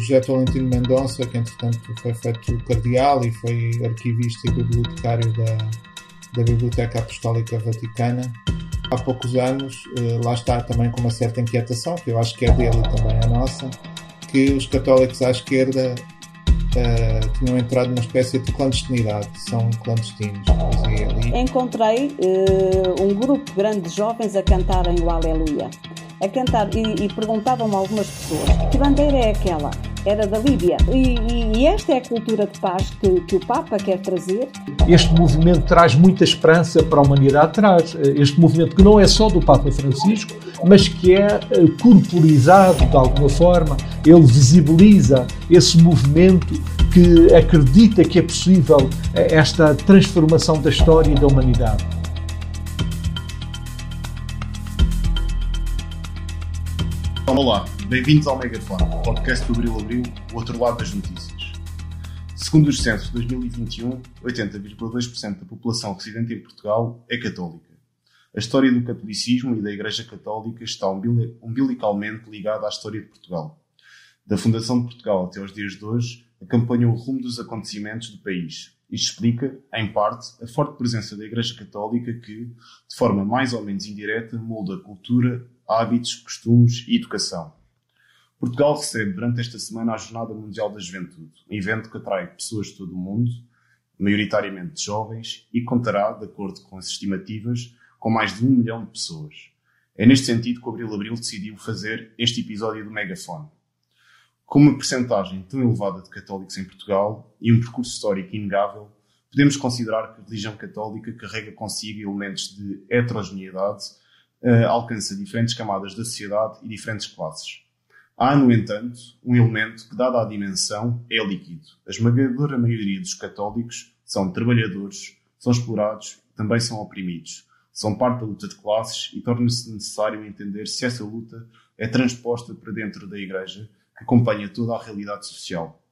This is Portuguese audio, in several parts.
José Valentino Mendonça, que entretanto foi feito cardeal e foi arquivista e bibliotecário da, da Biblioteca Apostólica Vaticana. Há poucos anos, eh, lá está também com uma certa inquietação, que eu acho que é dele e também a nossa, que os católicos à esquerda uh, tinham entrado numa espécie de clandestinidade, são clandestinos. Encontrei uh, um grupo grande de jovens a cantarem o Aleluia. A cantar e, e perguntavam-me algumas pessoas que bandeira é aquela? Era da Líbia. E, e, e, esta é a cultura de paz que, que o Papa quer trazer. Este movimento traz muita esperança para a humanidade, traz eh, este movimento que não é só do Papa Francisco, mas que é corporizado de alguma forma, ele visibiliza esse movimento que acredita que é possível esta transformação da história e da humanidade. Olá, bem-vindos ao Megafone, podcast do Abril Abril, o outro lado das notícias. Segundo os censos de 2021, 80,2% da população residente em Portugal é católica. A história do catolicismo e da Igreja Católica está umbilicalmente ligada à história de Portugal. Da fundação de Portugal até aos dias de hoje, acompanha o rumo dos acontecimentos do país. Isto explica, em parte, a forte presença da Igreja Católica que, de forma mais ou menos indireta, molda cultura, hábitos, costumes e educação. Portugal recebe durante esta semana a Jornada Mundial da Juventude, um evento que atrai pessoas de todo o mundo, maioritariamente jovens, e contará, de acordo com as estimativas, com mais de um milhão de pessoas. É neste sentido que o Abril Abril decidiu fazer este episódio do Megafone. Com uma percentagem tão elevada de católicos em Portugal e um percurso histórico inegável, podemos considerar que a religião católica carrega consigo elementos de heterogeneidade, uh, alcança diferentes camadas da sociedade e diferentes classes. Há, no entanto, um elemento que, dada a dimensão, é líquido. A esmagadora maioria dos católicos são trabalhadores, são explorados também são oprimidos. São parte da luta de classes e torna-se necessário entender se essa luta é transposta para dentro da Igreja que acompanha toda a realidade social.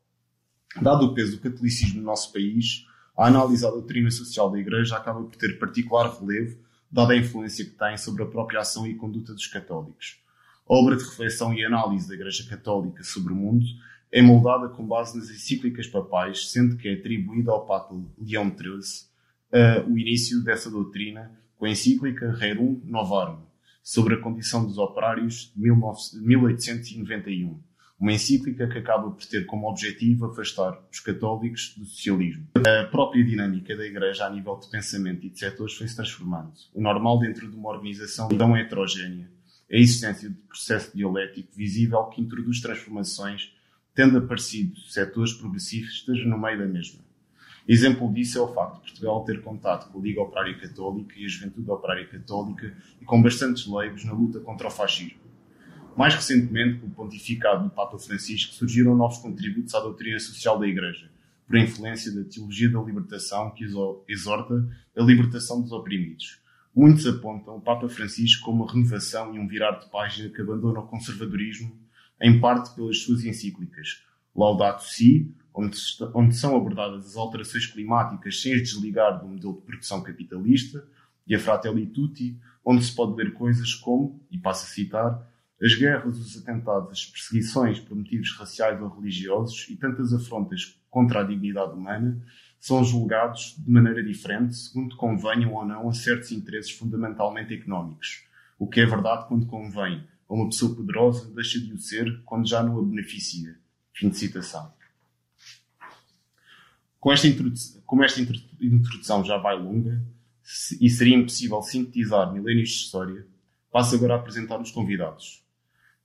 Dado o peso do catolicismo no nosso país, a análise da doutrina social da Igreja acaba por ter particular relevo, dada a influência que tem sobre a própria ação e conduta dos católicos. A obra de reflexão e análise da Igreja Católica sobre o mundo é moldada com base nas encíclicas papais, sendo que é atribuída ao Papa Leão XIII uh, o início dessa doutrina com a encíclica Rerum Novarum, sobre a condição dos operários de 1891 uma encíclica que acaba por ter como objetivo afastar os católicos do socialismo. A própria dinâmica da Igreja a nível de pensamento e de setores foi-se transformando. O normal dentro de uma organização tão heterogénea é a existência de processo dialético visível que introduz transformações, tendo aparecido setores progressistas no meio da mesma. Exemplo disso é o facto de Portugal ter contato com a Liga Operária Católica e a Juventude Operária Católica e com bastantes leigos na luta contra o fascismo. Mais recentemente, com o pontificado do Papa Francisco, surgiram novos contributos à doutrina social da Igreja, por influência da teologia da libertação que exorta a libertação dos oprimidos. Muitos apontam o Papa Francisco como uma renovação e um virar de página que abandona o conservadorismo, em parte pelas suas encíclicas Laudato Si, onde, são abordadas as alterações climáticas sem as desligar do modelo de produção capitalista, e a Fratelli Tutti, onde se pode ler coisas como, e passo a citar, as guerras, os atentados, as perseguições por motivos raciais ou religiosos e tantas afrontas contra a dignidade humana são julgados de maneira diferente, segundo convenham ou não a certos interesses fundamentalmente económicos. O que é verdade quando convém a uma pessoa poderosa deixa de o ser quando já não a beneficia. Fim de citação. Com esta como esta introdução já vai longa e seria impossível sintetizar milénios de história, passo agora a apresentar os convidados.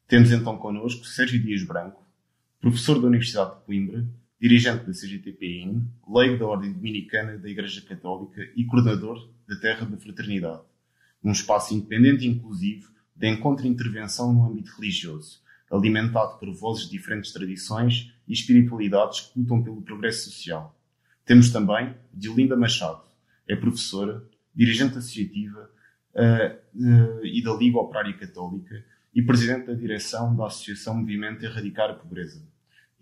Temos então connosco Sérgio Dias Branco, professor da Universidade de Coimbra, dirigente da CGTPN, leigo da Ordem Dominicana da Igreja Católica e coordenador da Terra da Fraternidade, um espaço independente e inclusivo de encontro e intervenção no âmbito religioso, alimentado por vozes de diferentes tradições e espiritualidades que lutam pelo progresso social. Temos também Dilinda Machado, é professora, dirigente associativa uh, uh, e da Liga Operária Católica e presidente da direção da Associação Movimento Erradicar a Pobreza.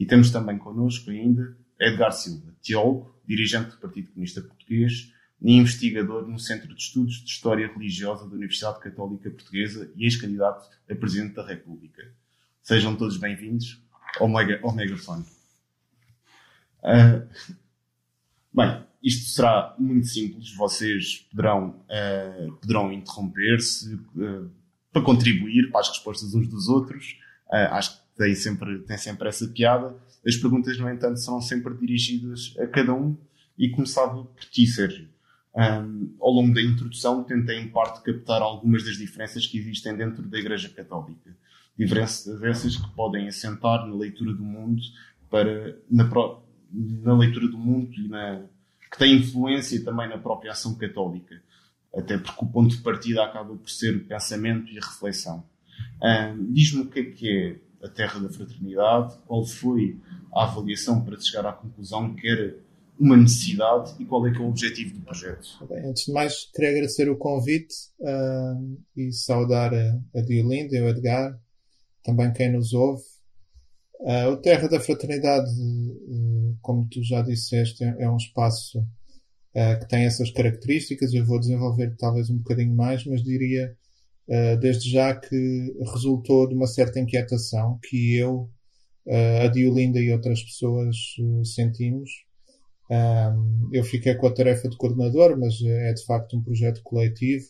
E temos também connosco ainda Edgar Silva, teólogo, dirigente do Partido Comunista Português e investigador no Centro de Estudos de História Religiosa da Universidade Católica Portuguesa e ex-candidato a Presidente da República. Sejam todos bem-vindos. Omega, Omega Fun. Uh, bem, isto será muito simples. Vocês poderão, uh, poderão interromper-se uh, para contribuir para as respostas uns dos outros. acho que tem sempre, tem sempre essa piada. As perguntas, no entanto, serão sempre dirigidas a cada um e começava por ti, Sérgio. Um, ao longo da introdução, tentei em parte captar algumas das diferenças que existem dentro da Igreja Católica. Diferenças que podem assentar na leitura do mundo para, na, na leitura do mundo e na, que tem influência também na própria ação católica. Até porque o ponto de partida acaba por ser o pensamento e a reflexão. Um, Diz-me o que é que é a Terra da Fraternidade, qual foi a avaliação para chegar à conclusão que era uma necessidade e qual é que é o objetivo do projeto? Bem, antes de mais, queria agradecer o convite uh, e saudar a, a Diolinda e o Edgar, também quem nos ouve. Uh, o Terra da Fraternidade, uh, como tu já disseste, é, é um espaço que tem essas características. Eu vou desenvolver talvez um bocadinho mais, mas diria desde já que resultou de uma certa inquietação que eu, a Diolinda e outras pessoas sentimos. Um, eu fiquei com a tarefa de coordenador, mas é de facto um projeto coletivo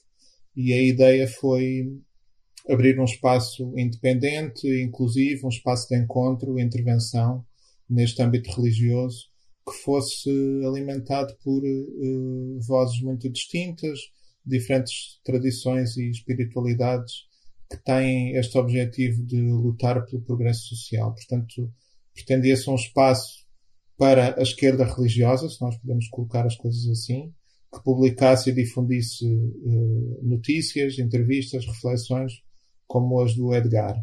e a ideia foi abrir um espaço independente, inclusive um espaço de encontro intervenção neste âmbito religioso que fosse alimentado por vozes muito distintas, diferentes tradições e espiritualidades que têm este objetivo de lutar pelo progresso social. Portanto, pretendia-se um espaço para a esquerda religiosa, se nós podemos colocar as coisas assim, que publicasse e difundisse uh, notícias, entrevistas, reflexões como as do Edgar.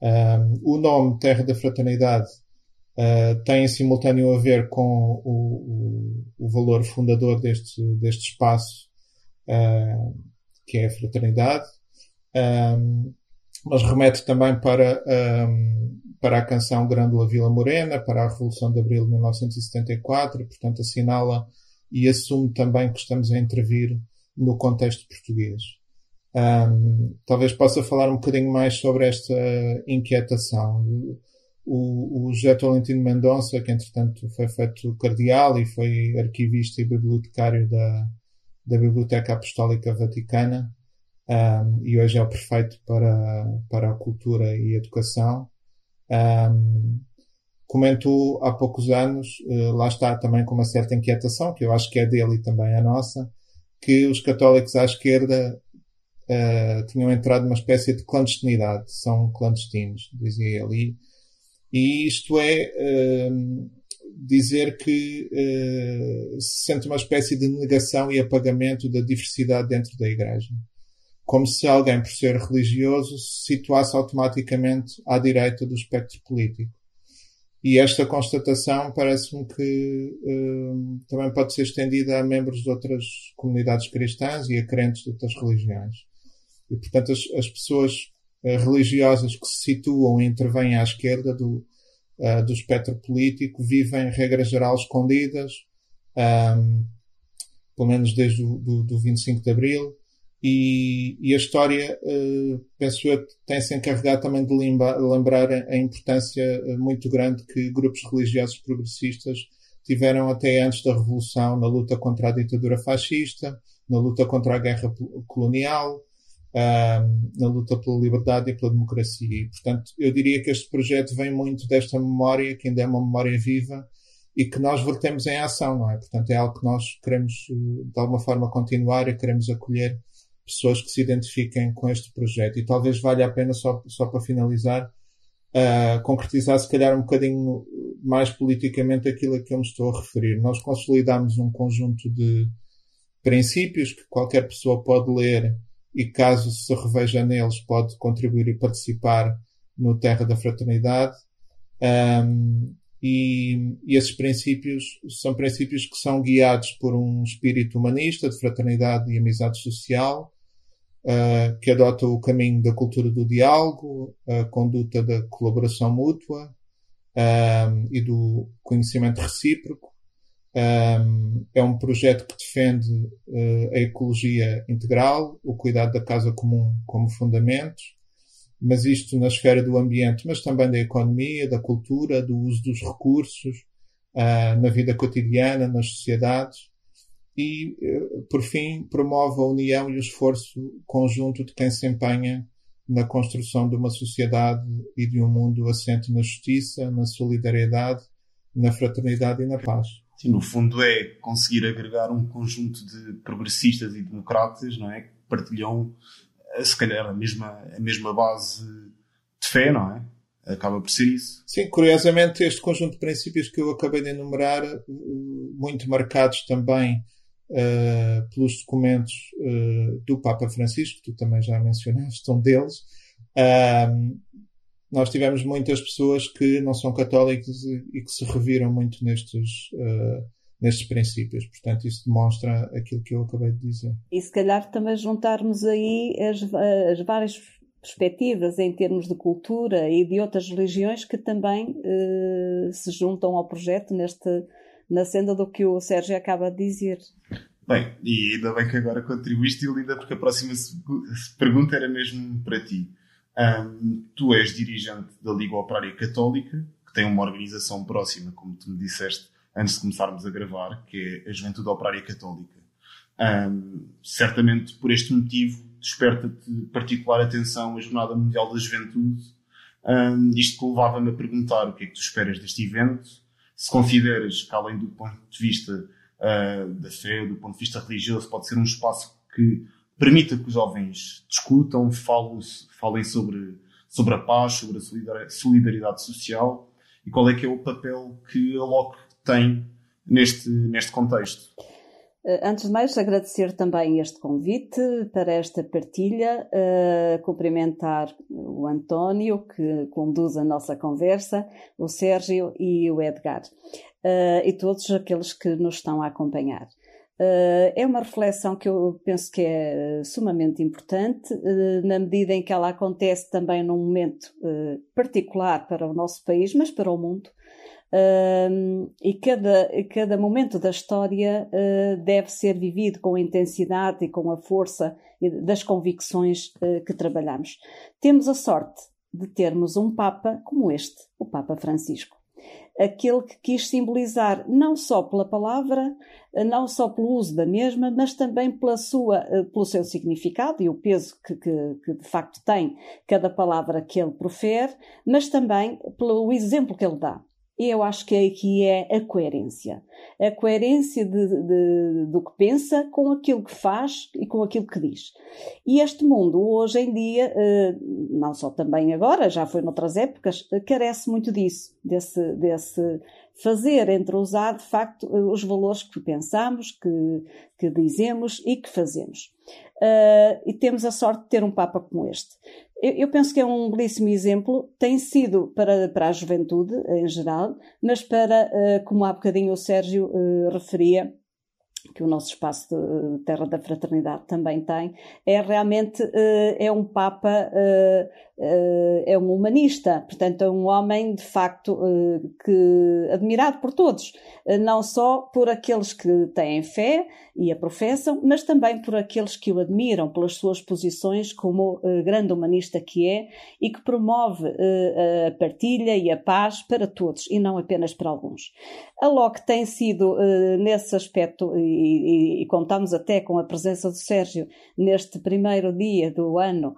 Um, o nome Terra da Fraternidade uh, tem em simultâneo a ver com o, o, o valor fundador deste, deste espaço, uh, que é a fraternidade, um, mas remete também para um, para a canção Grândola Vila Morena, para a Revolução de Abril de 1974, e, portanto, assinala e assume também que estamos a intervir no contexto português. Um, talvez possa falar um bocadinho mais sobre esta inquietação. O, o José Tolentino Mendonça, que entretanto foi feito cardeal e foi arquivista e bibliotecário da, da Biblioteca Apostólica Vaticana, um, e hoje é o prefeito para, para a cultura e educação, um, comentou há poucos anos, uh, lá está também com uma certa inquietação, que eu acho que é dele e também a nossa, que os católicos à esquerda uh, tinham entrado numa espécie de clandestinidade, são clandestinos, dizia ele. E isto é uh, dizer que uh, se sente uma espécie de negação e apagamento da diversidade dentro da Igreja como se alguém, por ser religioso, se situasse automaticamente à direita do espectro político. E esta constatação parece-me que uh, também pode ser estendida a membros de outras comunidades cristãs e a crentes de outras religiões. E, portanto, as, as pessoas uh, religiosas que se situam e intervêm à esquerda do, uh, do espectro político vivem, regra geral, escondidas, um, pelo menos desde o do, do 25 de Abril, e, e a história, uh, penso eu, tem-se encarregado também de lembrar, lembrar a importância eh, muito grande que grupos religiosos progressistas tiveram até antes da Revolução na luta contra a ditadura fascista, na luta contra a guerra colonial, na luta pela liberdade e pela democracia. E, portanto, eu diria que este projeto vem muito desta memória, que ainda é uma memória viva, e que nós vertemos em ação, não é? Portanto, é algo que nós queremos, de alguma forma, continuar e queremos acolher pessoas que se identifiquem com este projeto. E talvez valha a pena, só, só para finalizar, uh, concretizar se calhar um bocadinho mais politicamente aquilo a que eu me estou a referir. Nós consolidamos um conjunto de princípios que qualquer pessoa pode ler e caso se reveja neles pode contribuir e participar no Terra da Fraternidade. Um, e, e, esses princípios são princípios que são guiados por um espírito humanista de fraternidade e amizade social, uh, que adota o caminho da cultura do diálogo, a conduta da colaboração mútua um, e do conhecimento recíproco. É um projeto que defende uh, a ecologia integral, o cuidado da casa comum como fundamentos mas isto na esfera do ambiente, mas também da economia, da cultura, do uso dos recursos, uh, na vida cotidiana, nas sociedades. E, uh, por fim, promove a união e o esforço conjunto de quem se empenha na construção de uma sociedade e de um mundo assente na justiça, na solidariedade, na fraternidade e na paz. Sim, no fundo é conseguir agregar um conjunto de progressistas e democratas, não é? Que partilham, eh, se calhar, a mesma, a mesma base de fé, não é? Acaba por ser isso. Sim, curiosamente, este conjunto de princípios que eu acabei de enumerar, eh, muito marcados também uh, pelos documentos uh, do Papa Francisco, que tu também já mencionaste, um deles. Uh, nós tivemos muitas pessoas que não são católicos e que se reviram muito nestes, nestes princípios. Portanto, isso demonstra aquilo que eu acabei de dizer. E se calhar também juntarmos aí as, as várias perspectivas em termos de cultura e de outras religiões que também se juntam ao projeto neste na senda do que o Sérgio acaba de dizer. Bem, e ainda bem que agora contribuíste, Linda, porque a próxima pergunta era mesmo para ti. Um, tu és dirigente da Liga Operária Católica, que tem uma organização próxima, como tu me disseste antes de começarmos a gravar, que é a Juventude Operária Católica. Um, certamente por este motivo desperta-te particular atenção a Jornada Mundial da Juventude. Um, isto que levava-me a perguntar o que é que tu esperas deste evento, se consideras que, além do ponto de vista uh, da fé, do ponto de vista religioso, pode ser um espaço que permita que os jovens discutam, falem, falem sobre, sobre a paz, sobre a solidariedade social e qual é que é o papel que a LOC tem neste, neste contexto. Eh, antes de mais, agradecer também este convite para esta partilha, uh, cumprimentar o António, que conduz a nossa conversa, o Sérgio e o Edgar, uh, e todos aqueles que nos estão a acompanhar. Uh, é uma reflexão que eu penso que é sumamente importante, na medida em que ela acontece também num momento particular para o nosso país, mas para o mundo, Uh, e cada, cada momento da história deve ser vivido com a intensidade e com a força das convicções que trabalhamos. Temos a sorte de termos um Papa como este, o Papa Francisco. Aquele que quis simbolizar não só pela palavra, não só pelo uso da mesma, mas também pela sua, pelo seu significado e o peso que, que, que de facto tem cada palavra que ele profere, mas também pelo exemplo que ele dá eu acho que aqui é a coerência. A coerência de, de, do que pensa com aquilo que faz e com aquilo que diz. E este mundo, hoje em dia, eh, não só também agora, já foi noutras épocas, carece muito disso, desse, desse fazer entre usar, de facto, os valores que pensamos, que, que dizemos e que fazemos. E temos a sorte de ter um Papa como este. Eu, eu, penso que é um belíssimo exemplo, tem sido para, para a juventude em geral, mas para, uh, como há bocadinho o Sérgio uh, referia, que o nosso espaço de Terra da Fraternidade também tem, é realmente é um Papa é um humanista, portanto é um homem de facto uh, que admirado por todos, uh, não só por aqueles que têm fé e a professam, mas também por aqueles que o admiram pelas suas posições como grande humanista que é e que promove a partilha e a paz para todos e não apenas para alguns. A LOC tem sido nesse aspecto e, e contamos até com a presença do Sérgio neste primeiro dia do ano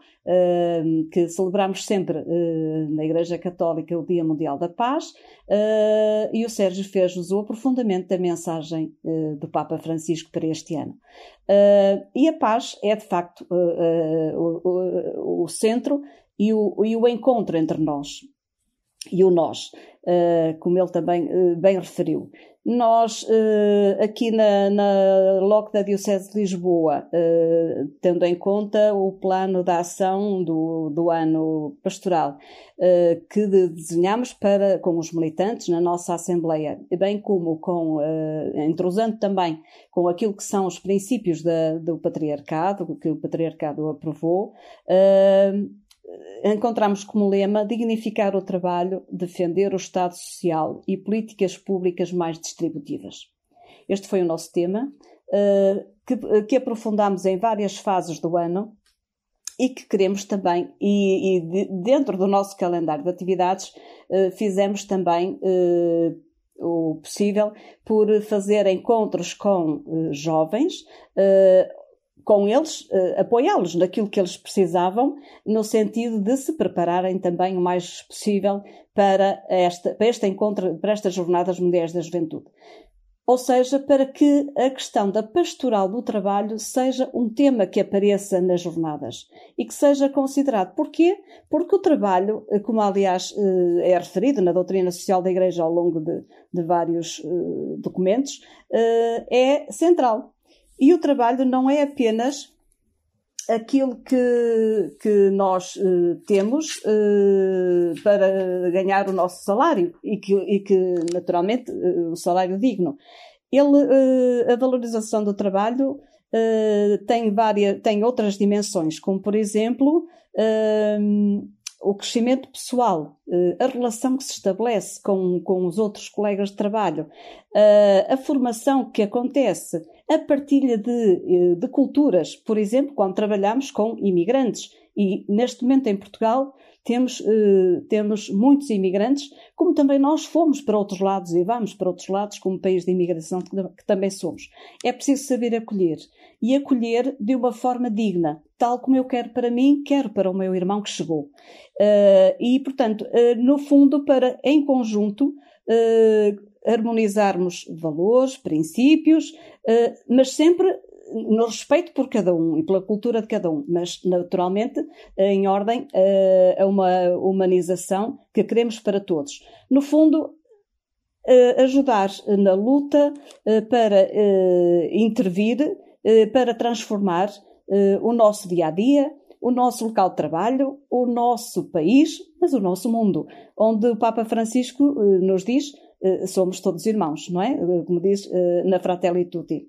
que celebramos sempre uh, na Igreja Católica o Dia Mundial da Paz, uh, e o Sérgio fez-nos o aprofundamento da mensagem uh, do Papa Francisco para este ano. e a paz é, de facto, o, o, o, centro e o, e o encontro entre nós e o nós, como ele também bem referiu. Nós, uh, aqui na, na LOC da Diocese de Lisboa, uh, tendo em conta o plano de ação do, do ano pastoral, uh, que desenhamos para, com os militantes na nossa Assembleia, bem como com, entrosando também com aquilo que são os princípios da, do patriarcado, que o patriarcado aprovou, encontramos como lema dignificar o trabalho, defender o Estado Social e políticas públicas mais distributivas. Este foi o nosso tema, uh, que, que aprofundámos em várias fases do ano e que queremos também, e, e de, dentro do nosso calendário de atividades, uh, fizemos também o possível por fazer encontros com jovens, com eles, apoiá-los naquilo que eles precisavam, no sentido de se prepararem também o mais possível para, esta, para este encontro, para estas Jornadas Mundiais da Juventude ou seja, para que a questão da pastoral do trabalho seja um tema que apareça nas jornadas e que seja considerado. Porquê? Porque o trabalho, como aliás eh, é referido na doutrina social da Igreja ao longo de, de vários uh, documentos, uh, é central. E o trabalho não é apenas aquilo que, que nós uh, temos uh, para ganhar o nosso salário e que, e que naturalmente, uh, o salário digno. Ele, a valorização do trabalho tem, várias, tem outras dimensões, como por exemplo o crescimento pessoal, a relação que se estabelece com, com os outros colegas de trabalho, a formação que acontece a partilha de, eh, de culturas, por exemplo, quando trabalhamos com imigrantes. E neste momento em Portugal temos, eh, temos muitos imigrantes, como também nós fomos para outros lados e vamos para outros lados como país de imigração que, que também somos. É preciso saber acolher e acolher de uma forma digna, tal como eu quero para mim, quero para o meu irmão que chegou. Uh, e, portanto, uh, no fundo, para em conjunto uh, harmonizarmos valores, princípios, mas sempre no respeito por cada um e pela cultura de cada um, mas naturalmente em ordem eh, a uma humanização que queremos para todos. No fundo, eh, ajudar na luta para intervir, para transformar o nosso dia a dia, o nosso local de trabalho, o nosso país, mas o nosso mundo, onde o Papa Francisco nos diz eh, somos todos irmãos, não é? Eh, como diz eh, na Fratelli Tutti.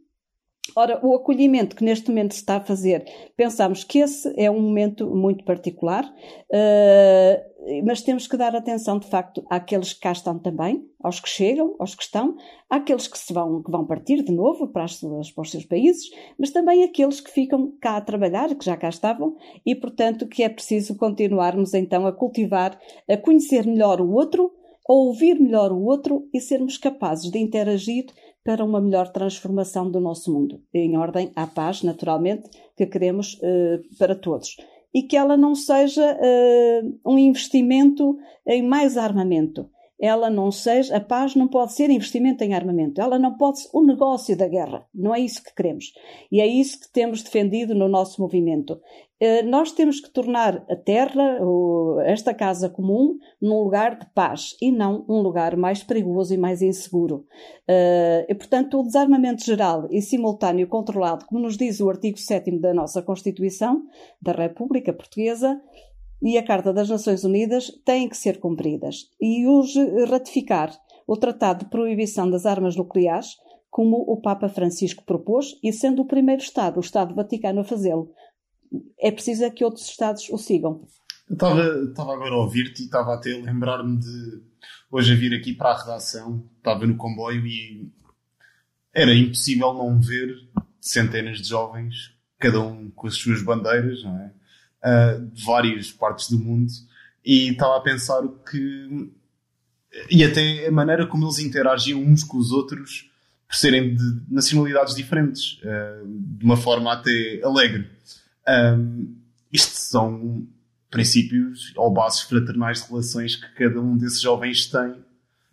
Ora, o acolhimento que neste momento se está a fazer, pensamos que esse é um momento muito particular, uh, mas temos que dar atenção, de facto, àqueles que cá estão também, aos que chegam, aos que estão, àqueles que, se vão, que vão partir de novo para, as suas, para os seus países, mas também aqueles que ficam cá a trabalhar, que já cá estavam, e, portanto, que é preciso continuarmos então a cultivar, a conhecer melhor o outro, a ouvir melhor o outro e sermos capazes de interagir para uma melhor transformação do nosso mundo, em ordem à paz, naturalmente, que queremos uh, para todos. E que ela não seja uh, um investimento em mais armamento. Ela não seja, a paz não pode ser investimento em armamento. Ela não pode ser o negócio da guerra. Não é isso que queremos. E é isso que temos defendido no nosso movimento. Eh, nós temos que tornar a Terra, esta casa comum, num lugar de paz e não um lugar mais perigoso e mais inseguro. Eh, e, portanto, o desarmamento geral e simultâneo controlado, como nos diz o artigo 7 da nossa Constituição da República Portuguesa, e a Carta das Nações Unidas têm que ser cumpridas. E hoje ratificar o Tratado de Proibição das Armas Nucleares, como o Papa Francisco propôs, e sendo o primeiro Estado, o Estado Vaticano, a fazê-lo, é preciso é que outros Estados o sigam. Eu estava agora a ouvir-te e estava até a lembrar-me de hoje a vir aqui para a redação, estava no comboio e era impossível não ver centenas de jovens, cada um com as suas bandeiras, não é? Uh, de várias partes do mundo, e estava a pensar que. e até a maneira como eles interagiam uns com os outros, por serem de nacionalidades diferentes, uh, de uma forma até alegre. Um, isto são princípios ou bases fraternais de relações que cada um desses jovens tem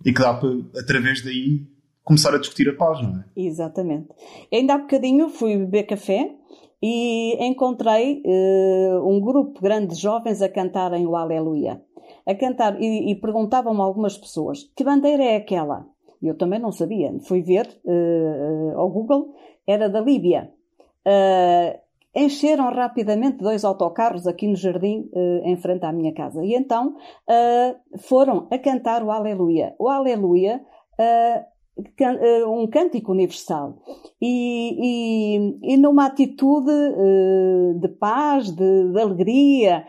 e que dá para, através daí, começar a discutir a paz, não é? Exatamente. Ainda há bocadinho fui beber café e encontrei uh, um grupo grande de jovens a cantarem o Aleluia. A cantar, e, e perguntavam-me algumas pessoas, que bandeira é aquela? Eu também não sabia. Fui ver uh, ao Google, era da Líbia. Encheram rapidamente dois autocarros aqui no jardim, uh, em frente à minha casa. E então uh, foram a cantar o Aleluia. O Aleluia, uh, um cântico universal. E, e, e numa atitude de paz, de, de alegria,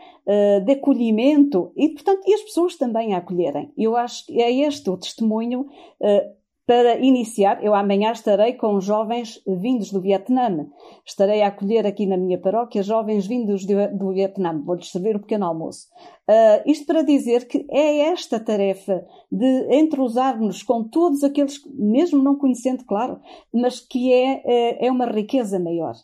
de acolhimento, e portanto, e as pessoas também a acolherem. Eu acho que é este o testemunho para iniciar, eu amanhã estarei com jovens vindos do Vietnã. Estarei a acolher aqui na minha paróquia jovens vindos do Vietnã. Vou-lhes servir o pequeno almoço. Uh, isto para dizer que é esta tarefa de entrosarmos com todos aqueles, mesmo não conhecendo, claro, mas que é, é, é uma riqueza maior.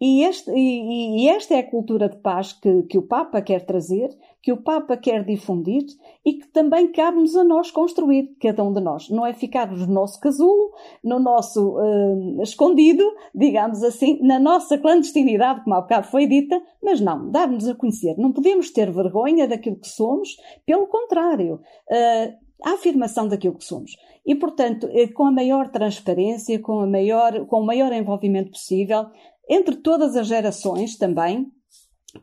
E, este, e, e, esta é a cultura de paz que, que, o Papa quer trazer, que o Papa quer difundir e que também cabe-nos a nós construir, cada um de nós. Não é ficarmos no nosso casulo, no nosso uh, escondido, digamos assim, na nossa clandestinidade, como há bocado foi dita, mas não, dar-nos a conhecer. Não podemos ter vergonha daquilo que somos, pelo contrário. Uh, a afirmação daquilo que somos. E, portanto, eh, com a maior transparência, com, a maior, com o maior envolvimento possível, entre todas as gerações também,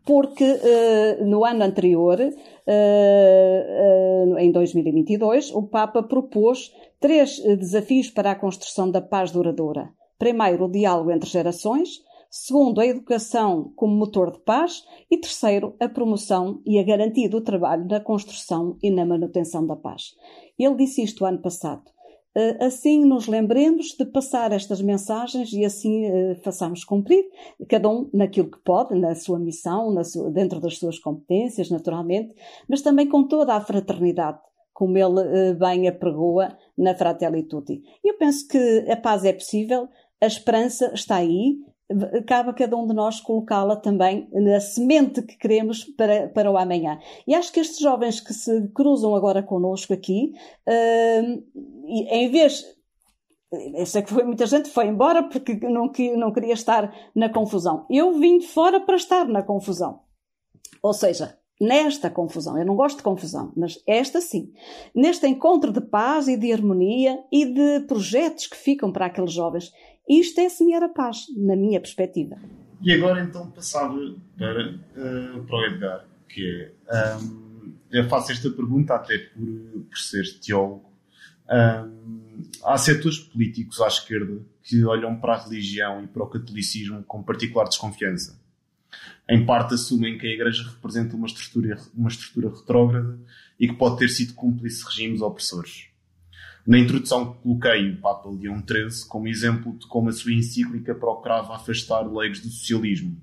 porque uh, no ano anterior, uh, uh, em 2022, o Papa propôs três desafios para a construção da paz duradoura. Primeiro, o diálogo entre gerações. Segundo, a educação como motor de paz. E terceiro, a promoção e a garantia do trabalho na construção e na manutenção da paz. Ele disse isto ano passado. Eh, assim nos lembremos de passar estas mensagens e assim uh, façamos cumprir, cada um naquilo que pode, na sua missão, na sua, dentro das suas competências, naturalmente, mas também com toda a fraternidade, como ele uh, bem apregoa na Fratelli Tutti. Eu penso que a paz é possível, a esperança está aí, cabe a cada um de nós colocá-la também na semente que queremos para, para o amanhã. E acho que estes jovens que se cruzam agora connosco aqui, uh, em vez. Eu sei que foi, muita gente foi embora porque não, não queria estar na confusão. Eu vim fora para estar na confusão. Ou seja, nesta confusão. Eu não gosto de confusão, mas esta sim. Neste encontro de paz e de harmonia e de projetos que ficam para aqueles jovens. Isto é semear a paz, na minha perspectiva. E agora então passava para, uh, para o Edgar, que é. Um, eu faço esta pergunta até por, por ser teólogo. Um, há setores políticos à esquerda que olham para a religião e para o catolicismo com particular desconfiança. Em parte assumem que a Igreja representa uma estrutura, uma estrutura retrógrada e que pode ter sido cúmplice de regimes opressores. Na introdução coloquei o Papa Leão XIII como exemplo de como a sua encíclica procurava afastar leigos do socialismo.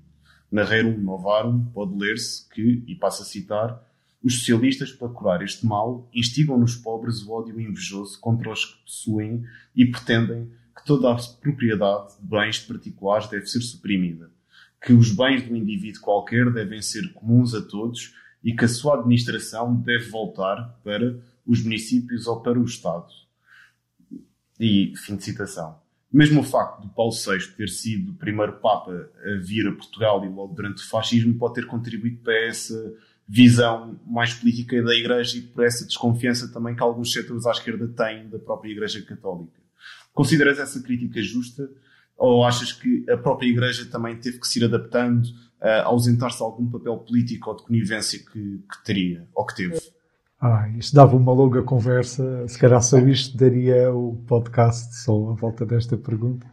Na Rerum Novarum pode ler-se que, e passo a citar, os socialistas, para curar este mal, instigam nos pobres o ódio invejoso contra os que possuem e pretendem que toda a propriedade de bens particulares deve ser suprimida, que os bens do indivíduo qualquer devem ser comuns a todos e que a sua administração deve voltar para os municípios ou para o Estado. E fim de citação. Mesmo o facto de Paulo VI ter sido o primeiro Papa a vir a Portugal e logo durante o fascismo pode ter contribuído para essa visão mais política da Igreja e por essa desconfiança também que alguns setores à esquerda têm da própria Igreja Católica. Consideras essa crítica justa ou achas que a própria Igreja também teve que se ir adaptando a ausentar-se de algum papel político ou de conivência que, que teria ou que teve? Ah, isto dava uma longa conversa. Se calhar só isto daria o podcast só à volta desta pergunta.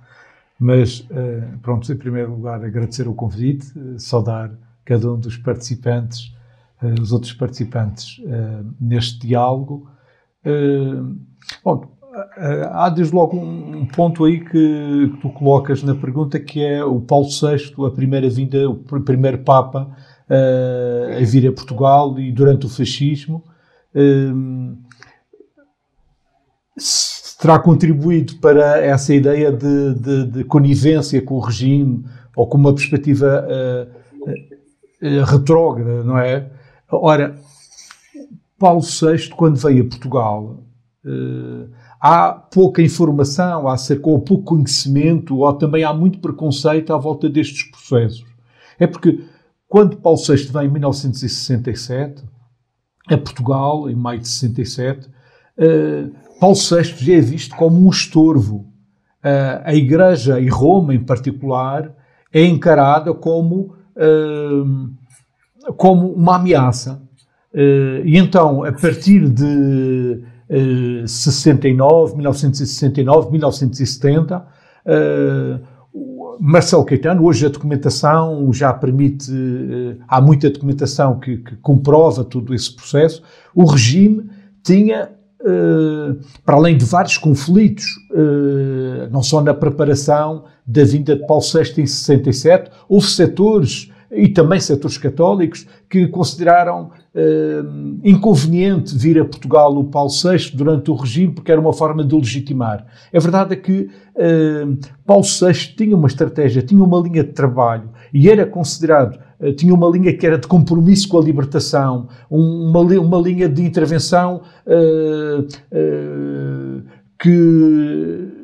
Mas, uh, pronto, em primeiro lugar, agradecer o convite, uh, saudar cada um dos participantes, uh, os outros participantes neste diálogo. bom, há desde logo um, ponto aí que, tu colocas na pergunta que é o Paulo VI, a primeira vinda, o primeiro Papa a vir a Portugal e durante o fascismo terá contribuído para essa ideia de, de, de, conivência com o regime ou com uma perspectiva uh, uh, retrógrada, não é? Ora, Paulo VI, quando veio a Portugal, uh, há pouca informação acerca, ou pouco conhecimento, ou também há muito preconceito à volta destes processos. É porque quando Paulo VI vem em 1967, a Portugal, em maio de 67, uh, eh, Paulo VI já é visto como um estorvo. Uh, a Igreja, e Roma em particular, é encarada como, uh, como uma ameaça. e então, a partir de 69, 1969, 1970, Marcelo Caetano, hoje a documentação já permite, eh, há muita documentação que, que comprova todo esse processo. O regime tinha para além de vários conflitos, não só na preparação da vinda de Paulo VI em 67, houve setores e também setores católicos que consideraram uh, inconveniente vir a Portugal o Paulo VI durante o regime porque era uma forma de legitimar. A verdade é que uh, Paulo VI tinha uma estratégia, tinha uma linha de trabalho e era considerado, uh, tinha uma linha que era de compromisso com a libertação, um, uma, uma linha de intervenção que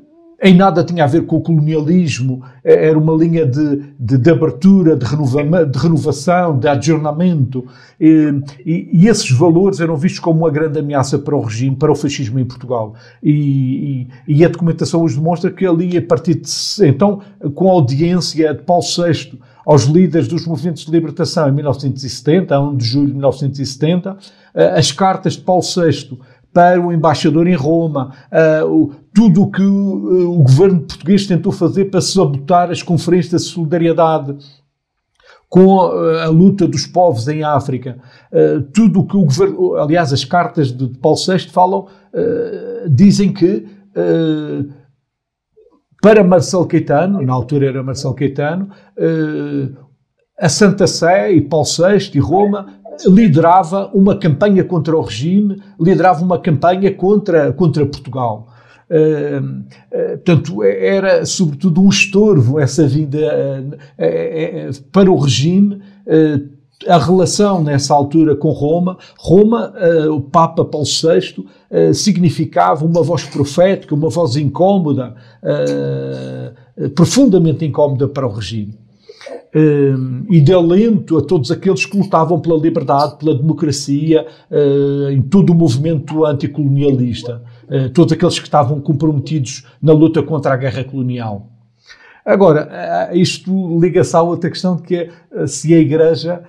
em nada tinha a ver com o colonialismo, é, era uma linha de, de, de abertura, de, renova, de, renovação, de adjornamento, e, e, e, esses valores eram vistos como uma grande ameaça para o regime, para o fascismo em Portugal. E, e a documentação os demonstra que ali, a partir de. Então, com a audiência de Paulo VI aos líderes dos movimentos de libertação em 1970, a 1 de julho de 1970, eh, as cartas de Paulo VI para o embaixador em Roma, uh, tudo o que uh, o governo português tentou fazer para sabotar as conferências de solidariedade com a, a luta dos povos em África, uh, tudo o que o governo, aliás, as cartas de Paulo VI falam, dizem que para Marcelo Caetano, na altura era Marcelo Caetano, a Santa Sé e Paulo VI e Roma liderava uma campanha contra o regime, liderava uma campanha contra, contra Portugal. Uh, uh, portanto, era sobretudo um estorvo essa vinda uh, para o regime. a relação nessa altura com Roma, Roma, o Papa Paulo VI, significava uma voz profética, uma voz incómoda, profundamente incómoda para o regime. Uh, e de alento a todos aqueles que lutavam pela liberdade, pela democracia, uh, em todo o movimento anticolonialista, uh, todos aqueles que estavam comprometidos na luta contra a guerra colonial. Agora, isto liga-se à outra questão de que é, se a Igreja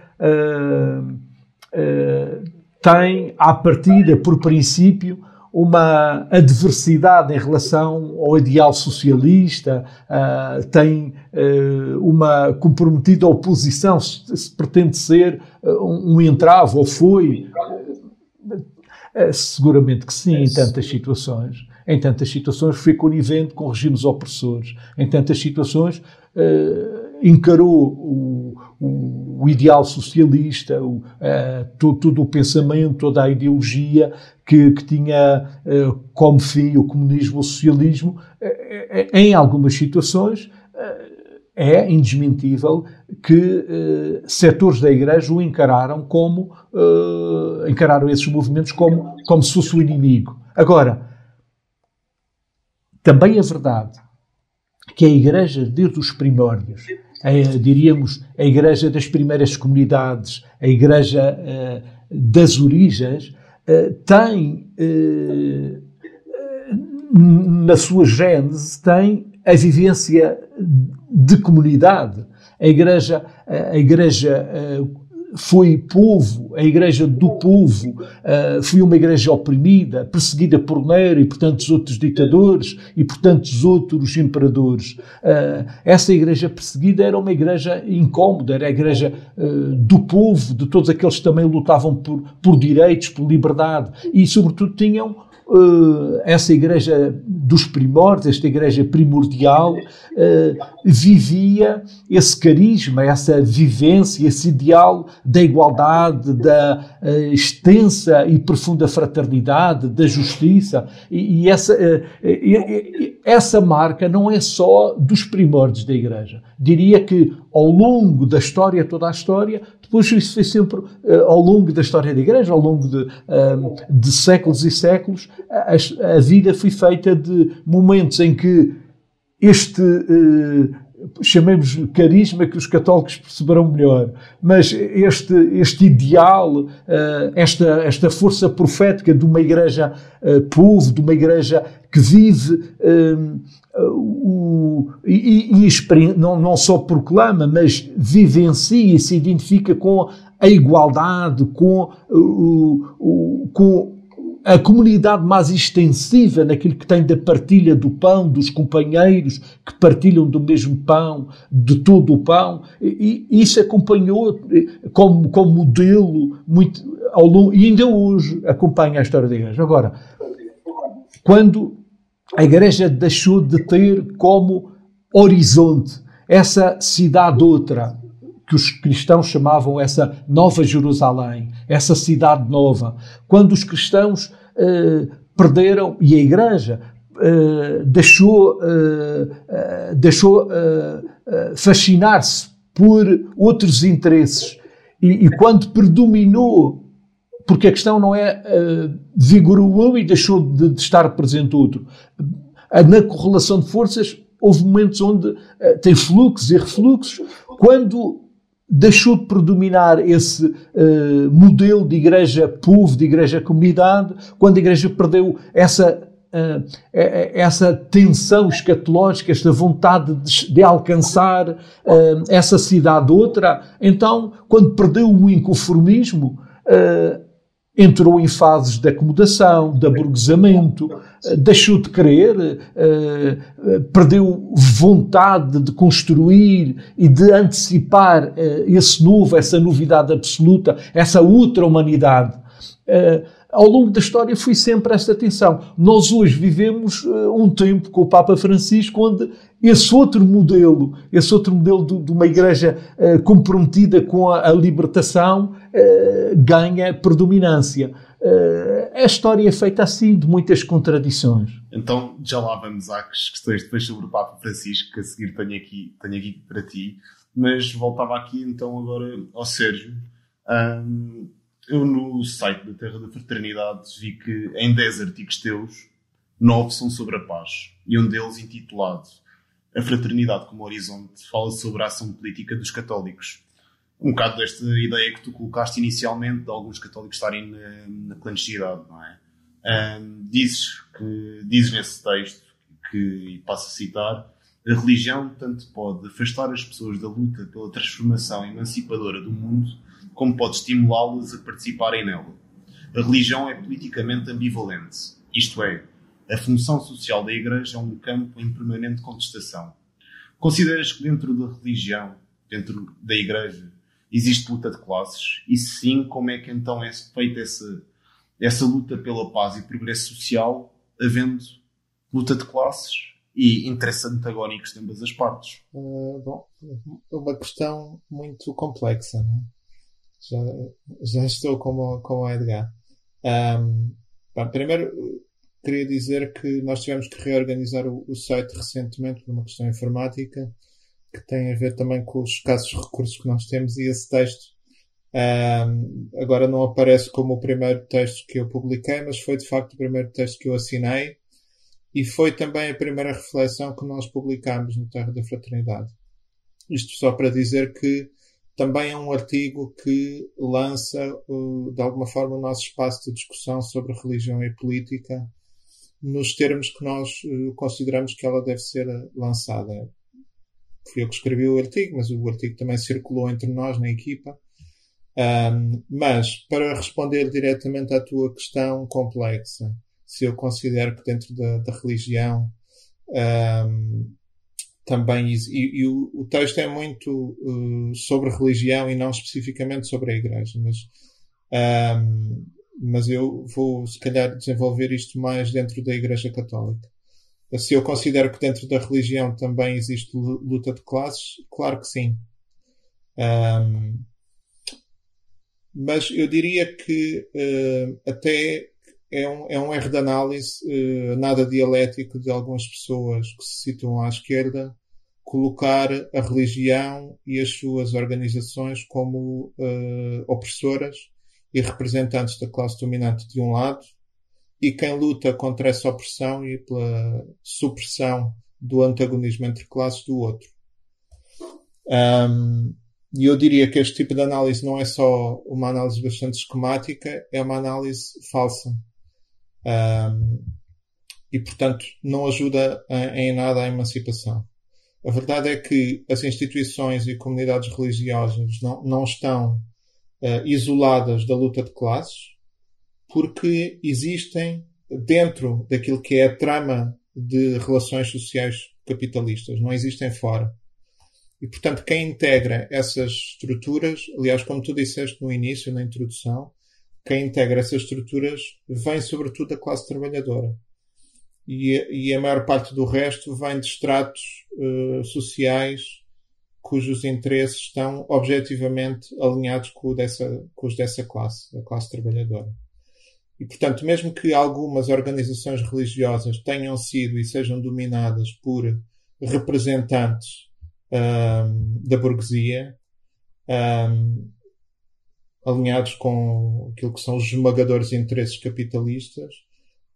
tem, à partida, por princípio, uma adversidade em relação ao ideal socialista, uh, tem uh, uma comprometida oposição, se, se pretende ser uh, um, um entrave, ou foi. seguramente que sim, em tantas situações. Em tantas situações foi conivente com regimes opressores. Em tantas situações encarou o, o, ideal socialista, o, uh, todo, todo, o pensamento, toda a ideologia que, que tinha uh, como fim o comunismo, o socialismo, uh, em algumas situações é indesmentível que setores da Igreja o encararam como encararam esses movimentos como como se fosse o inimigo. Agora, também é verdade que a Igreja, desde os primórdios, a, diríamos, a igreja das primeiras comunidades, a igreja uh, das origens, uh, tem, uh, na sua gênese, tem a vivência de comunidade. A igreja, a igreja foi povo, a igreja do povo, uh, foi uma igreja oprimida, perseguida por Nero e por tantos outros ditadores e por tantos outros imperadores. Uh, essa igreja perseguida era uma igreja incómoda, era a igreja uh, do povo, de todos aqueles que também lutavam por, por direitos, por liberdade e, sobretudo, tinham uh, essa igreja dos primórdios, esta igreja primordial, uh, vivia esse carisma, essa vivência, esse ideal da igualdade, da uh, extensa e profunda fraternidade, da justiça. E, e essa, essa marca não é só dos primórdios da igreja. Diria que ao longo da história, toda a história, depois isso foi sempre uh, ao longo da história da Igreja, ao longo de, uh, de séculos e séculos, a, a, vida foi feita de momentos em que este uh, chamemos carisma que os católicos perceberão melhor, mas este, este ideal, esta, esta força profética de uma igreja povo, de uma igreja que vive o, e, e não, não só proclama, mas vivencia e se identifica com a igualdade, com, o, o, com a comunidade mais extensiva naquilo que tem da partilha do pão, dos companheiros que partilham do mesmo pão, de todo o pão, e, e isso acompanhou como, como modelo muito ao longo, e ainda hoje acompanha a história da Igreja. Agora, quando a Igreja deixou de ter como horizonte essa cidade outra, que os cristãos chamavam essa Nova Jerusalém, essa cidade nova. Quando os cristãos eh, perderam, e a Igreja eh, deixou, eh, eh deixou eh, eh, fascinar-se por outros interesses, e, e, quando predominou, porque a questão não é vigorou um e deixou de, de estar presente outro. Na correlação de forças, houve momentos onde tem fluxos e refluxos. Quando deixou de predominar esse uh, modelo de igreja povo, de igreja comunidade, quando a igreja perdeu essa, uh, essa tensão escatológica, esta vontade de, de alcançar uh, essa cidade outra, então, quando perdeu o inconformismo, entrou em fases de acomodação, de aburguesamento, eh, deixou de querer, eh, eh, perdeu vontade de construir e de antecipar esse novo, essa novidade absoluta, essa outra humanidade ao longo da história foi sempre esta tensão. Nós hoje vivemos uh, um tempo com o Papa Francisco onde esse outro modelo, esse outro modelo de, uma igreja uh, comprometida com a, a libertação uh, ganha predominância. a história é feita assim, de muitas contradições. Então, já lá vamos às questões depois sobre o Papa Francisco, que a seguir tenho aqui, tenho aqui para ti. Mas voltava aqui então agora ao Sérgio. Um, eu no site da Terra da Fraternidade vi que em 10 artigos teus, 9 são sobre a paz. E um deles, intitulado A Fraternidade como Horizonte, fala sobre a ação política dos católicos. Um bocado desta ideia que tu colocaste inicialmente de alguns católicos estarem na, na clandestinidade, não é? Um, dizes, que, dizes nesse texto, que, e passo a citar, a religião tanto pode afastar as pessoas da luta pela transformação emancipadora do mundo, como pode estimulá-las a participarem nela. A religião é politicamente ambivalente, isto é, a função social da Igreja é um campo em permanente contestação. Consideras que dentro da religião, dentro da Igreja, existe luta de classes? E se sim, como é que então é feita essa, essa luta pela paz e progresso social, havendo luta de classes e interesses antagónicos de ambas as partes? Uh, bom, uma questão muito complexa, não é? Já, já estou como, como Edgar. Um, bom, primeiro, queria dizer que nós tivemos que reorganizar o, o, site recentemente por uma questão informática que tem a ver também com os escassos recursos que nós temos e esse texto um, agora não aparece como o primeiro texto que eu publiquei, mas foi de facto o primeiro texto que eu assinei e foi também a primeira reflexão que nós publicámos no Terra da Fraternidade. Isto só para dizer que também é um artigo que lança, de alguma forma, o nosso espaço de discussão sobre religião e política nos termos que nós eh, consideramos que ela deve ser lançada. Fui eu que escrevi o artigo, mas o artigo também circulou entre nós na equipa. Um, mas, para responder diretamente à tua questão complexa, se eu considero que dentro da, da religião um, também e, e o, o, texto é muito uh, sobre religião e não especificamente sobre a igreja mas um, mas eu vou se calhar desenvolver isto mais dentro da igreja católica. Se eu considero que dentro da religião também existe luta de classes claro que sim. Um, mas eu diria que uh, até é um, é um erro de análise uh, nada dialético de algumas pessoas que se situam à esquerda colocar a religião e as suas organizações como uh, opressoras e representantes da classe dominante de um lado e quem luta contra essa opressão e pela supressão do antagonismo entre classes do outro. Um, e eu diria que este tipo de análise não é só uma análise bastante esquemática, é uma análise falsa. Um, e, portanto, não ajuda em, em nada à emancipação. A verdade é que as instituições e comunidades religiosas não, não estão uh, isoladas da luta de classes, porque existem dentro daquilo que é a trama de relações sociais capitalistas, não existem fora. E, portanto, quem integra essas estruturas, aliás, como tu disseste no início, na introdução, quem integra essas estruturas vem sobretudo da classe trabalhadora. e, e, a maior parte do resto vem de estratos uh, sociais cujos interesses estão objetivamente alinhados com, dessa, com os dessa classe, a classe trabalhadora. E, portanto, mesmo que algumas organizações religiosas tenham sido e sejam dominadas por representantes um, da burguesia, um, alinhados com aquilo que são os esmagadores interesses capitalistas,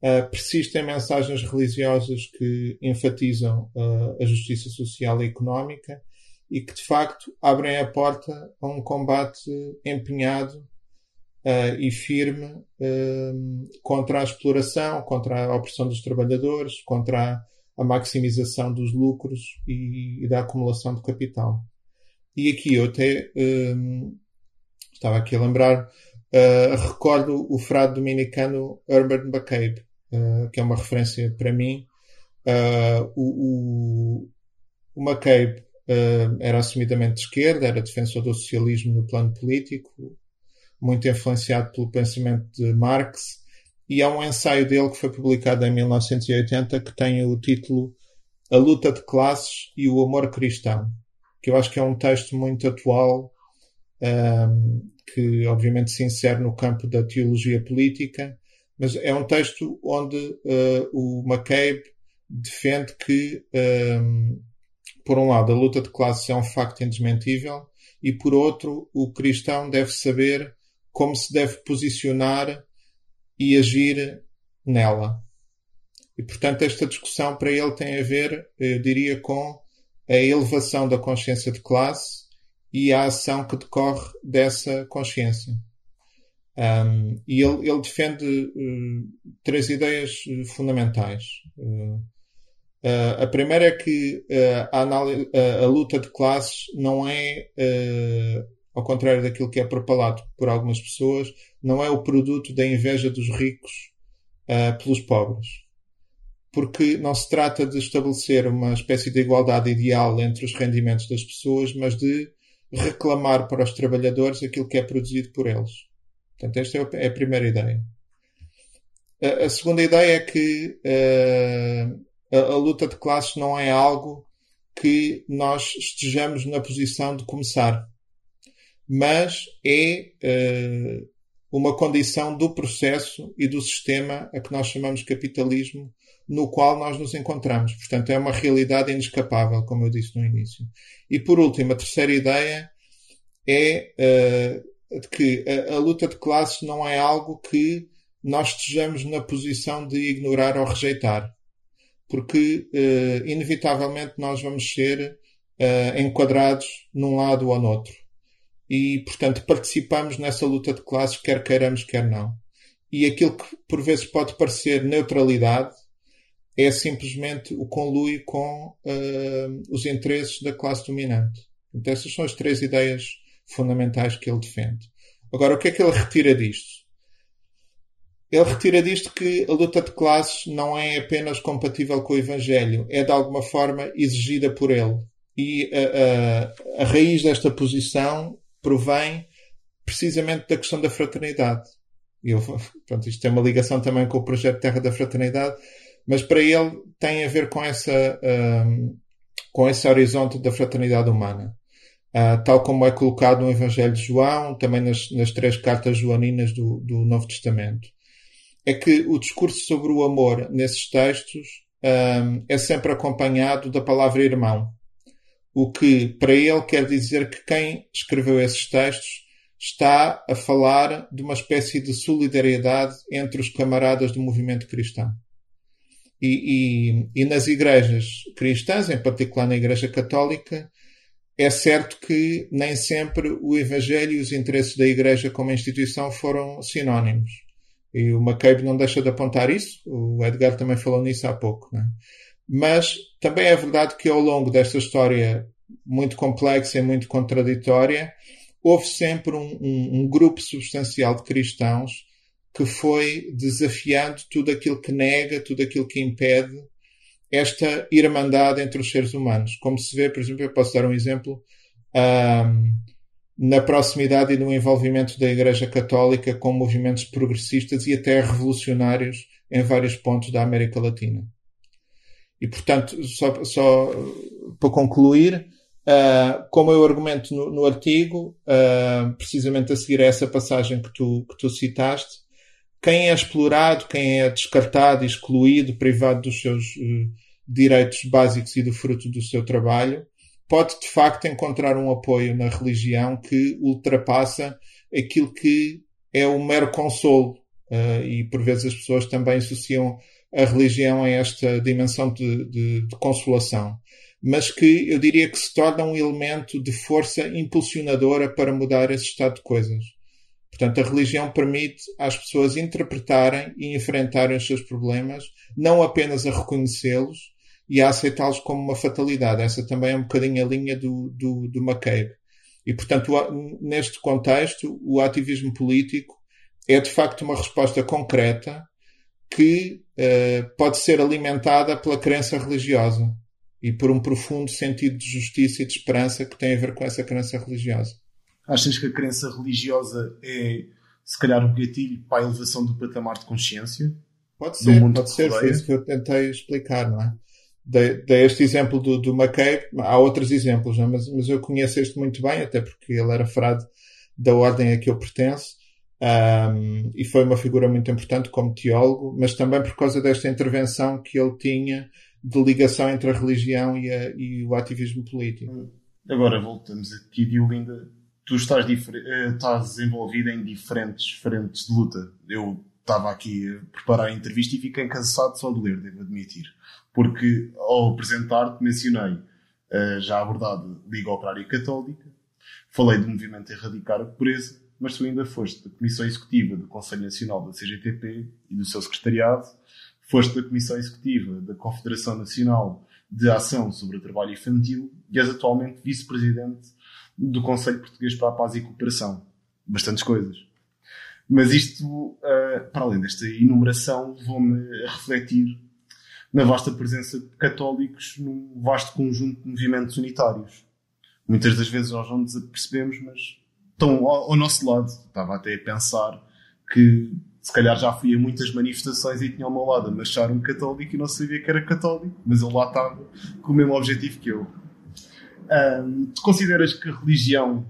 uh, persistem mensagens religiosas que enfatizam uh, a justiça social e económica e que, de facto, abrem a porta a um combate empenhado uh, e firme contra a exploração, contra a opressão dos trabalhadores, contra a, a maximização dos lucros e, e, da acumulação de capital. E aqui eu até estava aqui a lembrar, uh, recordo o frade dominicano Herbert McCabe, uh, que é uma referência para mim. Uh, o, o, o McCabe era assumidamente de esquerda, era defensor do socialismo no plano político, muito influenciado pelo pensamento de Marx, e há um ensaio dele que foi publicado em 1980 que tem o título A Luta de Classes e o Amor Cristão, que eu acho que é um texto muito atual que obviamente se insere no campo da teologia política, mas é um texto onde uh, o McCabe defende que, um, por um lado, a luta de classes é um facto indesmentível e, por outro, o cristão deve saber como se deve posicionar e agir nela. E, portanto, esta discussão para ele tem a ver, eu diria, com a elevação da consciência de classe e a ação que decorre dessa consciência. Um, e ele, ele defende uh, três ideias fundamentais. Uh, uh, a primeira é que a, a, luta de classes não é, ao contrário daquilo que é propalado por algumas pessoas, não é o produto da inveja dos ricos pelos pobres. Porque não se trata de estabelecer uma espécie de igualdade ideal entre os rendimentos das pessoas, mas de reclamar para os trabalhadores aquilo que é produzido por eles. Portanto, esta é, é a primeira ideia. A, a segunda ideia é que uh, a, a, luta de classes não é algo que nós estejamos na posição de começar, mas é uh, uma condição do processo e do sistema a que nós chamamos capitalismo, no qual nós nos encontramos. Portanto, é uma realidade inescapável, como eu disse no início. E por último, a terceira ideia é uh, que a, a, luta de classes não é algo que nós estejamos na posição de ignorar ou rejeitar. Porque, uh, inevitavelmente, nós vamos ser uh, enquadrados num lado ou no outro. E, portanto, participamos nessa luta de classes, quer queiramos, quer não. E aquilo que por vezes pode parecer neutralidade, é simplesmente o conluio com uh, os interesses da classe dominante. Então, essas são as três ideias fundamentais que ele defende. Agora, o que é que ele retira disto? Ele retira disto que a luta de classes não é apenas compatível com o Evangelho, é de alguma forma exigida por ele. E a, a, a raiz desta posição provém precisamente da questão da fraternidade. Eu, pronto, isto tem uma ligação também com o projeto Terra da Fraternidade, mas para ele tem a ver com essa um, com esse horizonte da fraternidade humana. Uh, tal como é colocado no Evangelho de João, também nas, nas três cartas joaninas do, do, Novo Testamento. É que o discurso sobre o amor nesses textos um, é sempre acompanhado da palavra irmão. O que para ele quer dizer que quem escreveu esses textos está a falar de uma espécie de solidariedade entre os camaradas do movimento cristão. E, e, e, nas igrejas cristãs, em particular na Igreja Católica, é certo que nem sempre o Evangelho e os interesses da Igreja como instituição foram sinónimos. E o McCabe não deixa de apontar isso, o Edgar também falou nisso há pouco. É? Mas também é verdade que ao longo desta história muito complexa e muito contraditória, houve sempre um, um, um grupo substancial de cristãos que foi desafiando tudo aquilo que nega, tudo aquilo que impede esta irmandade entre os seres humanos. Como se vê, por exemplo, eu posso dar um exemplo, um, na proximidade e no envolvimento da Igreja Católica com movimentos progressistas e até revolucionários em vários pontos da América Latina. E, portanto, só, só para concluir, Uh, como eu argumento no, no artigo, uh, precisamente a seguir a essa passagem que tu, que tu citaste, quem é explorado, quem é descartado, excluído, privado dos seus uh, direitos básicos e do fruto do seu trabalho, pode de facto encontrar um apoio na religião que ultrapassa aquilo que é o mero consolo. e por vezes as pessoas também associam a religião a esta dimensão de, de, de consolação mas que eu diria que se torna um elemento de força impulsionadora para mudar esse estado de coisas. Portanto, a religião permite às pessoas interpretarem e enfrentarem os seus problemas, não apenas a reconhecê-los e a aceitá-los como uma fatalidade. Essa também é um bocadinho a linha do, do, do McCabe. E, portanto, neste contexto, o ativismo político é de facto uma resposta concreta que uh, pode ser alimentada pela crença religiosa e por um profundo sentido de justiça e de esperança que tem a ver com essa crença religiosa. Achas que a crença religiosa é, se calhar, um gatilho para a elevação do patamar de consciência? Pode ser, pode ser, foi isso que eu tentei explicar, não é? Dei, dei este exemplo do, do McCabe, há outros exemplos, é? mas, mas eu conheço este muito bem, até porque ele era frade da ordem a que eu pertenço, um, e foi uma figura muito importante como teólogo, mas também por causa desta intervenção que ele tinha de ligação entre a religião e, a, e o ativismo político. Agora voltamos aqui, Diolinda. Tu estás, eh, estás em diferentes frentes de luta. Eu estava aqui a preparar a entrevista e fiquei cansado só de ler, devo admitir. Porque ao apresentar-te mencionei a já abordada Liga Operária Católica, falei do movimento Erradicar a Pobreza, mas tu ainda foste da Comissão Executiva do Conselho Nacional da CGTP e do seu secretariado, foste da Comissão Executiva da Confederação Nacional de Ação sobre o Trabalho Infantil e és atualmente vice-presidente do Conselho Português para a Paz e Cooperação. Bastantes coisas. Mas isto, uh, para além desta enumeração, levou-me a refletir na vasta presença de católicos num vasto conjunto de movimentos unitários. Muitas das vezes nós não nos apercebemos, mas estão ao, nosso lado. Estava até a pensar que se calhar já fui a muitas manifestações e tinha ao meu lado a marchar um católico e não sabia que era católico, mas ele lá estava com o mesmo objetivo que eu. Um, tu consideras que a religião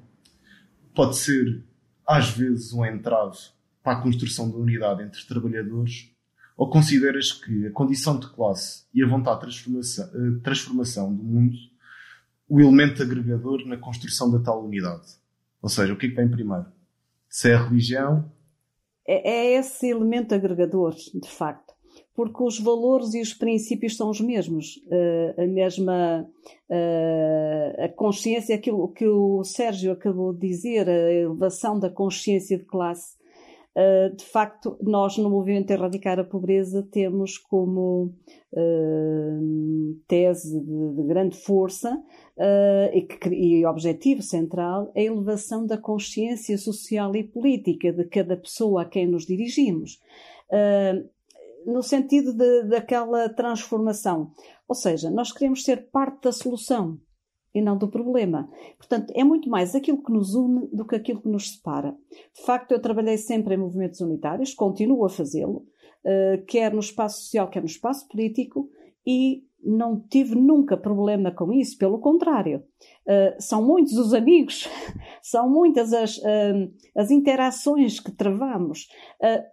pode ser, às vezes, um entrave para a construção da unidade entre trabalhadores? Ou consideras que a condição de classe e a vontade de transformação, uh, transformação do mundo o elemento agregador na construção da tal unidade? Ou seja, o que é que vem primeiro? Se é a religião é, é esse elemento agregador, de facto porque os valores e os princípios são os mesmos. Uh, a mesma uh, a consciência, aquilo que o Sérgio acabou de dizer, a elevação da consciência de classe. Uh, de facto, nós no movimento Erradicar a Pobreza temos como tese de, de, grande força e, e objetivo central a elevação da consciência social e política de cada pessoa a quem nos dirigimos. Uh, no sentido de, daquela transformação. Ou seja, nós queremos ser parte da solução e não do problema. Portanto, é muito mais aquilo que nos une do que aquilo que nos separa. De facto, eu trabalhei sempre em movimentos unitários, continuo a fazê-lo, uh, quer no espaço social, quer no espaço político, e não tive nunca problema com isso, pelo contrário. Uh, são muitos os amigos, são muitas as, uh, as interações que travamos.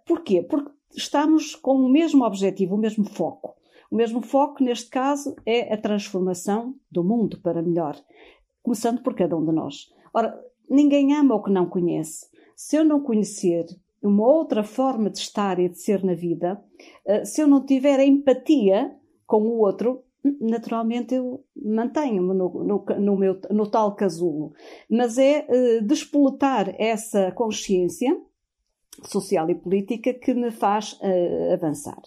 Porquê? Porque estamos com o mesmo objetivo, o mesmo foco. O mesmo foco, neste caso, é a transformação do mundo para melhor, começando por cada um de nós. Ora, ninguém ama o que não conhece. Se eu não conhecer uma outra forma de estar e de ser na vida, se eu não tiver empatia, com o outro, naturalmente eu mantenho-me no, no, no, meu, no tal casulo. Mas é uh, despoletar essa consciência social e política que me faz uh, avançar.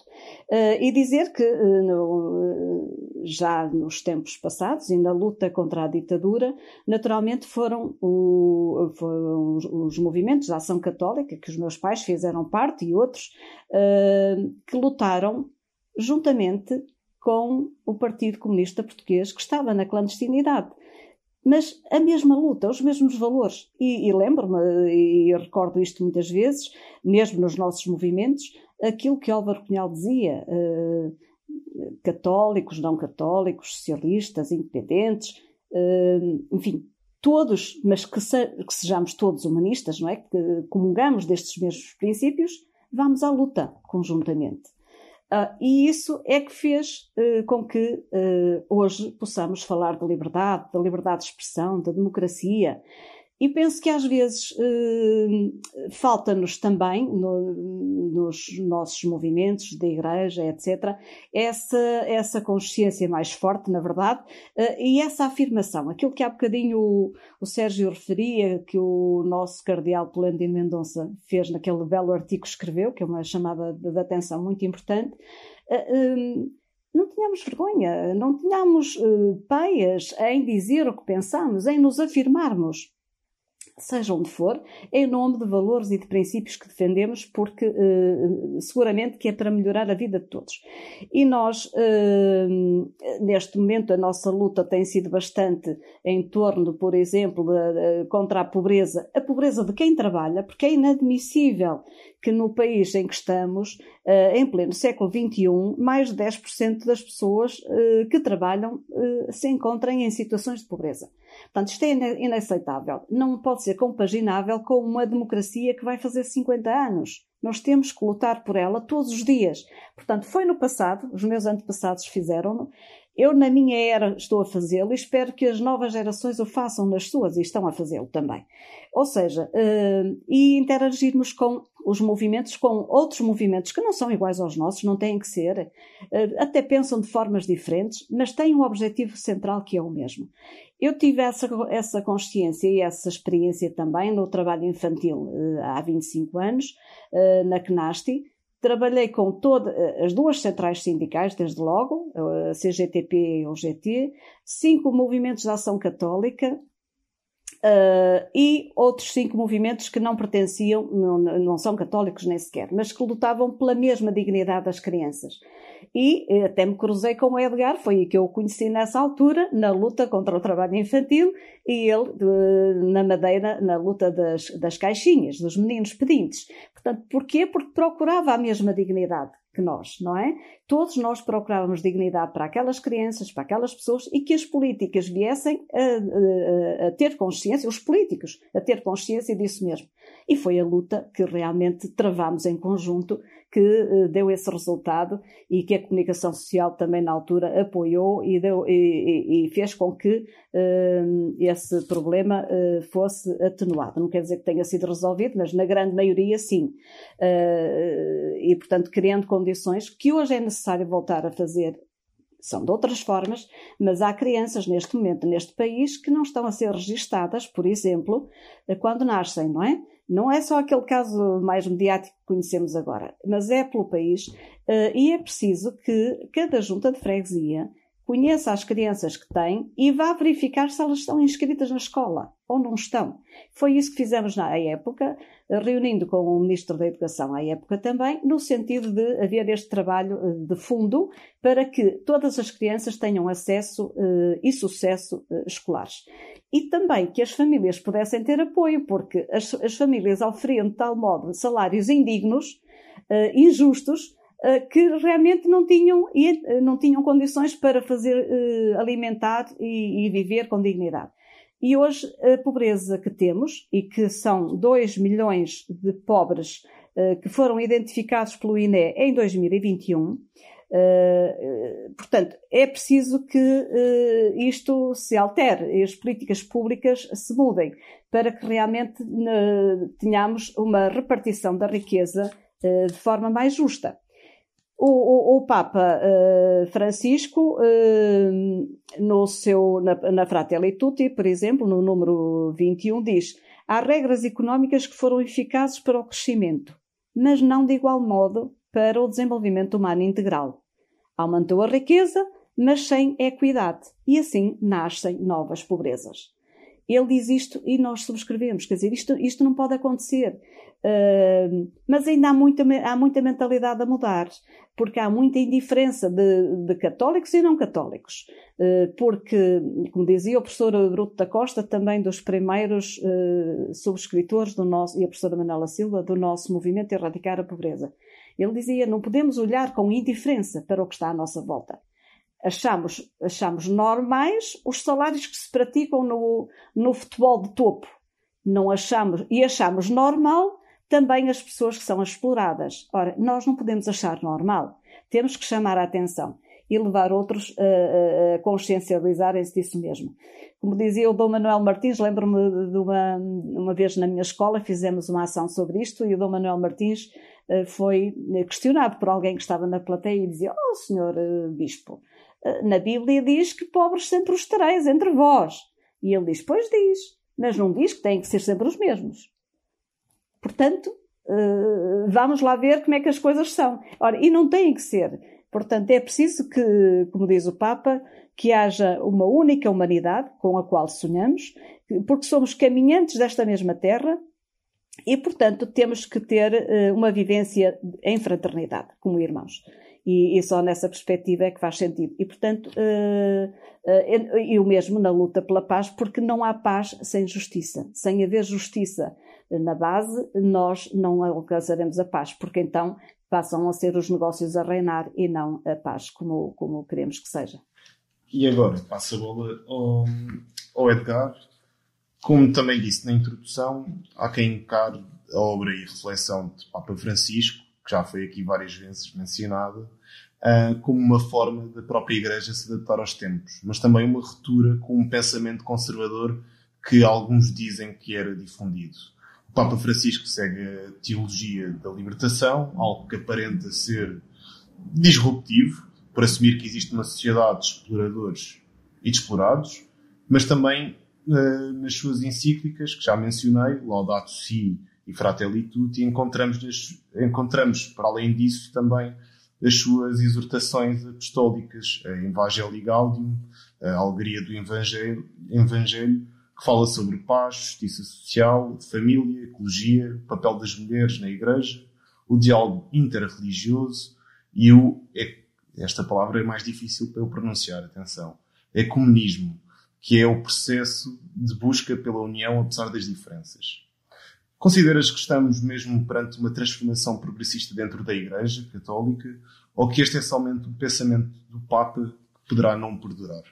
Uh, e dizer que uh, no, já nos tempos passados e na luta contra a ditadura, naturalmente foram, o, foram os, os, movimentos da ação católica, que os meus pais fizeram parte e outros, que lutaram juntamente com o Partido Comunista Português, que estava na clandestinidade. Mas a mesma luta, os mesmos valores. E, e lembro-me, e recordo isto muitas vezes, mesmo nos nossos movimentos, aquilo que Álvaro Cunhal dizia. Uh, católicos, não católicos, socialistas, independentes, enfim, todos, mas que, se, que, sejamos todos humanistas, não é? Que comungamos destes mesmos princípios, vamos à luta conjuntamente. Uh, e isso é que fez uh, com que uh, hoje possamos falar de liberdade, da liberdade de expressão, da democracia, e penso que às vezes eh, falta-nos também, no, nos nossos movimentos da igreja, etc., essa, essa consciência mais forte, na verdade, eh, e essa afirmação. Aquilo que há bocadinho o, o Sérgio referia, que o nosso cardeal Polandino Mendonça fez naquele belo artigo que escreveu, que é uma chamada de, de atenção muito importante, eh, não tínhamos vergonha, não tínhamos uh, peias em dizer o que pensamos, em nos afirmarmos seja onde for, em nome de valores e de princípios que defendemos, porque uh, seguramente que é para melhorar a vida de todos. E nós, uh, neste momento, a nossa luta tem sido bastante em torno, por exemplo, de, de, contra a pobreza, a pobreza de quem trabalha, porque é inadmissível que no país em que estamos, uh, em pleno século XXI, mais de 10% das pessoas que trabalham se encontrem em situações de pobreza. Portanto, isto é inaceitável. Não pode ser compaginável com uma democracia que vai fazer 50 anos. Nós temos que lutar por ela todos os dias. Portanto, foi no passado, os meus antepassados fizeram-no, eu, na minha era, estou a fazê-lo e espero que as novas gerações o façam nas suas e estão a fazê-lo também. Ou seja, uh, e interagirmos com os movimentos, com outros movimentos que não são iguais aos nossos, não têm que ser, uh, até pensam de formas diferentes, mas têm um objetivo central que é o mesmo. Eu tive essa, essa consciência e essa experiência também no trabalho infantil uh, há 25 anos, na CNASTI, Trabalhei com todas as duas centrais sindicais, desde logo, a CGTP e o GT, cinco movimentos de ação católica, Uh, e outros cinco movimentos que não pertenciam, não, não, são católicos nem sequer, mas que lutavam pela mesma dignidade das crianças. E eh, até me cruzei com o Edgar, foi aí que eu o conheci nessa altura, na luta contra o trabalho infantil, e ele de, na Madeira, na luta das, das caixinhas, dos meninos pedintes. Portanto, porquê? Porque procurava a mesma dignidade que nós, não é? Todos nós procurávamos dignidade para aquelas crianças, para aquelas pessoas e que as políticas viessem a, a, a, ter consciência, os políticos a ter consciência disso mesmo. E foi a luta que realmente travamos em conjunto que uh, deu esse resultado e que a comunicação social também na altura apoiou e, deu, e, e fez com que uh, esse problema uh, fosse atenuado. Não quer dizer que tenha sido resolvido, mas na grande maioria sim. e, portanto, criando condições que hoje é necessário voltar a fazer são de outras formas, mas há crianças neste momento, neste país, que não estão a ser registadas, por exemplo, quando nascem, não é? Não é só aquele caso mais mediático que conhecemos agora, mas é pelo país uh, e é preciso que cada junta de freguesia conheça as crianças que tem e vá verificar se elas estão inscritas na escola ou não estão. Foi isso que fizemos na época, reunindo com o Ministro da Educação à época também, no sentido de haver este trabalho eh, de fundo para que todas as crianças tenham acesso uh, e sucesso escolares e também que as famílias pudessem ter apoio, porque as, as famílias oferiam de tal modo salários indignos, injustos, que realmente não tinham, uh, não tinham condições para fazer alimentar e, e, viver com dignidade. E hoje a pobreza que temos, e que são 2 milhões de pobres que foram identificados pelo INE em 2021, Uh, portanto, é preciso que isto se altere as políticas públicas se mudem para que realmente tenhamos uma repartição da riqueza de forma mais justa. O, o, o Papa Francisco, no seu, na, na Fratelli Tutti, por exemplo, no número 21, diz: há regras económicas que foram eficazes para o crescimento, mas não de igual modo para o desenvolvimento humano integral. Aumentou a riqueza, mas sem equidade, e assim nascem novas pobrezas. Ele diz isto e nós subscrevemos, quer dizer, isto, isto não pode acontecer. Uh, mas ainda há muita, há muita mentalidade a mudar, porque há muita indiferença de, de católicos e não católicos. Uh, porque, como dizia o professor Bruto da Costa, também dos primeiros uh, subscritores do nosso, e a professora Manela Silva, do nosso movimento Erradicar a Pobreza Ele dizia: não podemos olhar com indiferença para o que está à nossa volta. Achamos, achamos normais os salários que se praticam no, no futebol de topo. Não achamos, e achamos normal também as pessoas que são exploradas. Ora, nós não podemos achar normal. Temos que chamar a atenção e levar outros a, a consciencializarem-se disso mesmo. Como dizia o Dom Manuel Martins, lembro-me de uma, uma vez na minha escola fizemos uma ação sobre isto e o Dom Manuel Martins uh, foi questionado por alguém que estava na plateia e dizia: Oh, senhor uh, Bispo, na Bíblia diz que pobres sempre os tereis entre vós. E ele diz: Pois diz, mas não diz que têm que ser sempre os mesmos. Portanto, vamos lá ver como é que as coisas são. Ora, e não têm que ser. Portanto, é preciso que, como diz o Papa, que haja uma única humanidade com a qual sonhamos, porque somos caminhantes desta mesma terra e, portanto, temos que ter uh, uma vivência em fraternidade, como irmãos. E, e, só nessa perspectiva é que faz sentido. E, portanto, e o mesmo na luta pela paz, porque não há paz sem justiça. Sem haver justiça na base, nós não alcançaremos a paz, porque então passam a ser os negócios a reinar e não a paz, como, como queremos que seja. E agora passo a bola ao, ao Edgar. Como também disse na introdução, há quem encare a obra e reflexão de Papa Francisco, que já foi aqui várias vezes mencionada, uh, como uma forma da própria Igreja se adaptar aos tempos, mas também uma ruptura com um pensamento conservador que alguns dizem que era difundido. O Papa Francisco segue a teologia da libertação, algo que aparenta ser disruptivo, por assumir que existe uma sociedade de exploradores e de explorados, mas também uh, nas suas encíclicas, que já mencionei, Laudato Si e Fratelli Tutti, encontramos, encontramos, para além disso, também as suas exortações apostólicas, a Evangelii Gaudium, a Alegria do Evangelho, Evangelho que fala sobre paz, justiça social, família, ecologia, papel das mulheres na igreja, o diálogo interreligioso e o. É, esta palavra é mais difícil para eu pronunciar, atenção. É comunismo, que é o processo de busca pela união apesar das diferenças. Consideras que estamos mesmo perante uma transformação progressista dentro da Igreja Católica ou que este é somente um pensamento do Papa que poderá não perdurar?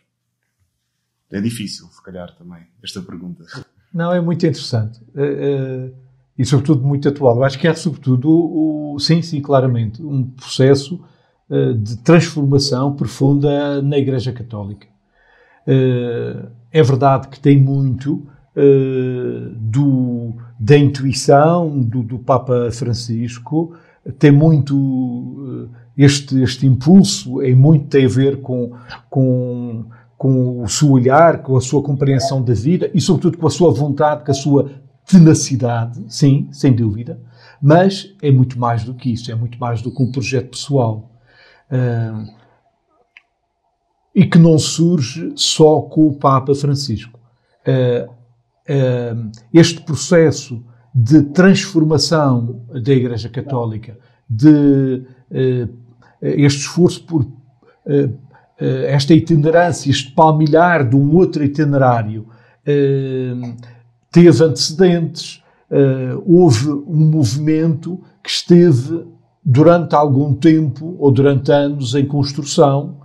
É difícil, se calhar, também, esta pergunta. Não, é muito interessante. Uh, uh, e, sobretudo, muito atual. Eu acho que é, sobretudo, o, o sim, sim, claramente, um processo uh, de transformação profunda na Igreja Católica. é verdade que tem muito do, da intuição do, do, Papa Francisco, tem muito este, este impulso, é muito tem a ver com, com com o seu olhar, com a sua compreensão da vida e, sobretudo, com a sua vontade, com a sua tenacidade, sim, sem dúvida, mas é muito mais do que isso, é muito mais do que um projeto pessoal. Uh, e que não surge só com o Papa Francisco. Uh, este processo de transformação da Igreja Católica, de este esforço por eh, esta itinerância, este palmilhar de um outro itinerário, eh, teve antecedentes. Eh, houve um movimento que esteve durante algum tempo ou durante anos em construção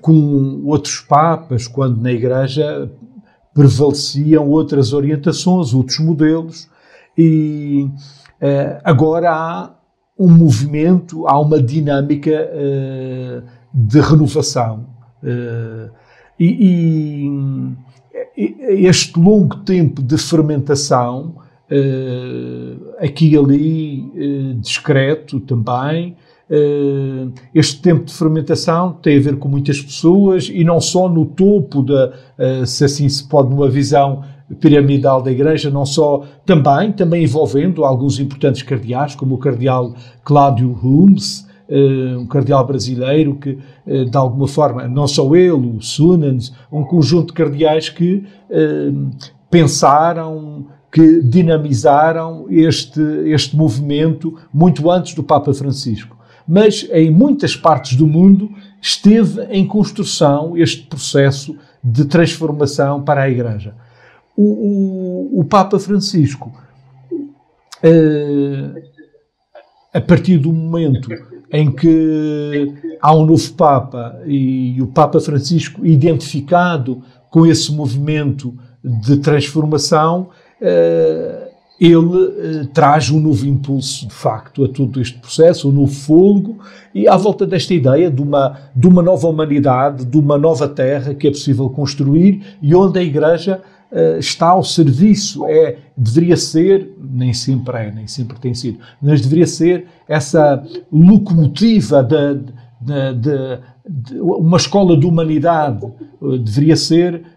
com outros papas, quando na Igreja prevaleciam outras orientações, outros modelos, e agora há um movimento, há uma dinâmica uh, de renovação. Uh, e, e, este longo tempo de fermentação, aqui e ali, discreto também, este tempo de fermentação tem a ver com muitas pessoas e não só no topo da, se assim se pode, numa visão piramidal da Igreja, não só também, também envolvendo alguns importantes cardeais, como o cardeal Cláudio Holmes, uh, um cardeal brasileiro que, de alguma forma, não só ele, o Sunans, um conjunto de cardeais que pensaram, que dinamizaram este, este movimento muito antes do Papa Francisco. Mas em muitas partes do mundo esteve em construção este processo de transformação para a Igreja. O, o, o Papa Francisco uh, a partir do momento em que há um novo Papa e o Papa Francisco identificado com esse movimento de transformação, uh, ele uh, traz um novo impulso, de facto, a todo este processo, um novo fôlego, e à volta desta ideia de uma, de uma nova humanidade, de uma nova terra que é possível construir e onde a Igreja uh, está ao serviço, é, deveria ser, nem sempre é, nem sempre tem sido, mas deveria ser essa locomotiva de, de, de, de uma escola de humanidade, uh, deveria ser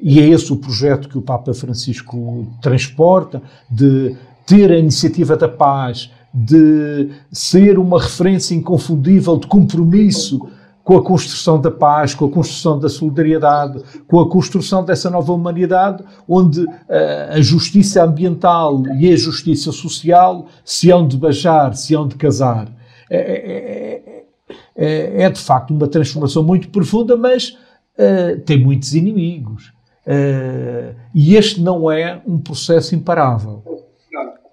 e é esse o projeto que o Papa Francisco transporta, de ter a iniciativa da paz, de ser uma referência inconfundível de compromisso com a construção da paz, com a construção da solidariedade, com a construção dessa nova humanidade, onde uh, a justiça ambiental e a justiça social se hão de baixar, se hão de casar. É, é, é, é de facto uma transformação muito profunda, mas uh, tem muitos inimigos. Uh, e este não é um processo imparável.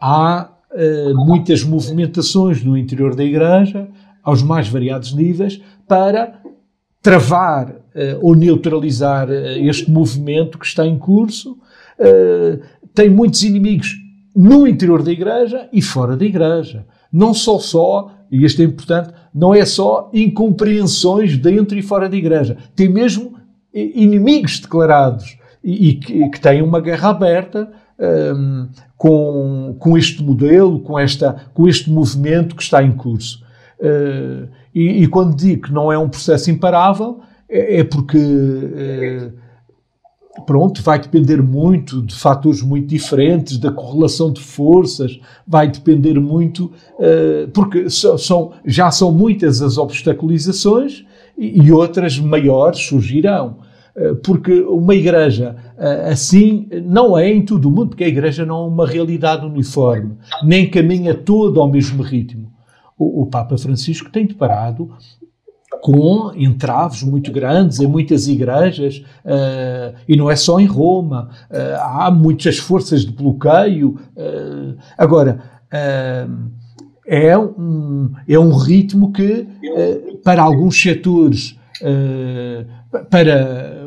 Há uh, muitas movimentações no interior da Igreja, aos mais variados níveis, para travar uh, ou neutralizar este movimento que está em curso. tem muitos inimigos no interior da Igreja e fora da Igreja. Não só só, e isto é importante, não é só incompreensões dentro e fora da Igreja. Tem mesmo inimigos declarados e, que, que têm uma guerra aberta um, com, com este modelo, com, esta, com este movimento que está em curso. Uh, e, e, quando digo que não é um processo imparável, é, é porque. Uh, pronto, vai depender muito de fatores muito diferentes, da correlação de forças, vai depender muito, uh, porque so, são, já são muitas as obstaculizações e, e outras maiores surgirão. Eh, porque uma igreja eh, assim não é em todo o mundo, porque a igreja não é uma realidade uniforme, nem caminha todo ao mesmo ritmo. O, o Papa Francisco tem deparado com entraves muito grandes em muitas igrejas, uh, e não é só em Roma, uh, há muitas forças de bloqueio. Uh, agora, é, um, é um ritmo que, para alguns setores, para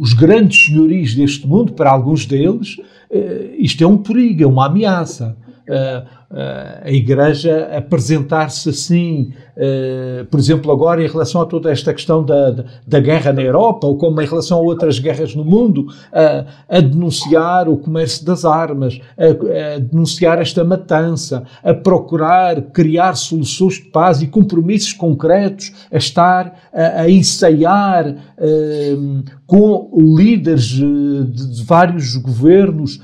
os grandes senhorios deste mundo, para alguns deles, eh, isto é um perigo, é uma ameaça. Eh, eh, a Igreja apresentar-se assim, por exemplo, agora em relação a toda esta questão da, da guerra na Europa, ou como em relação a outras guerras no mundo, a, a denunciar o comércio das armas, a, a, denunciar esta matança, a procurar criar soluções de paz e compromissos concretos, a estar a, a ensaiar com líderes de, de vários governos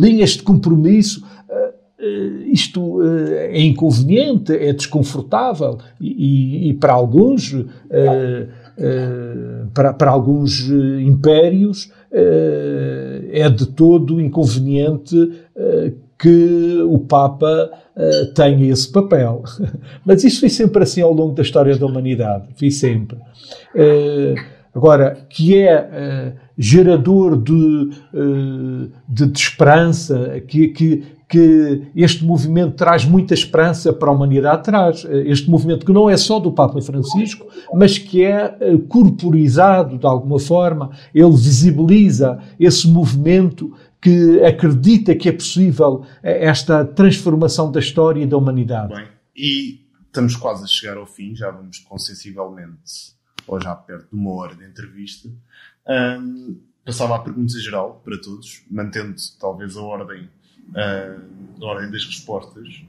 linhas de compromisso isto eh, é inconveniente, é desconfortável e, e, para alguns, eh, para, para alguns impérios, é de todo inconveniente que o Papa tenha esse papel. Mas isso foi sempre assim ao longo da história da humanidade, foi sempre. Agora, que é gerador de, de, de esperança, que, que, que este movimento traz muita esperança para a humanidade, traz este movimento que não é só do Papa Francisco, mas que é eh, corporizado de alguma forma, ele visibiliza esse movimento que acredita que é possível eh, esta transformação da história e da humanidade. Bem, e estamos quase a chegar ao fim, já vamos com sensivelmente, ou já perto de uma hora de entrevista. Um, passava a pergunta geral para todos, mantendo talvez a ordem uh, na ordem das respostas,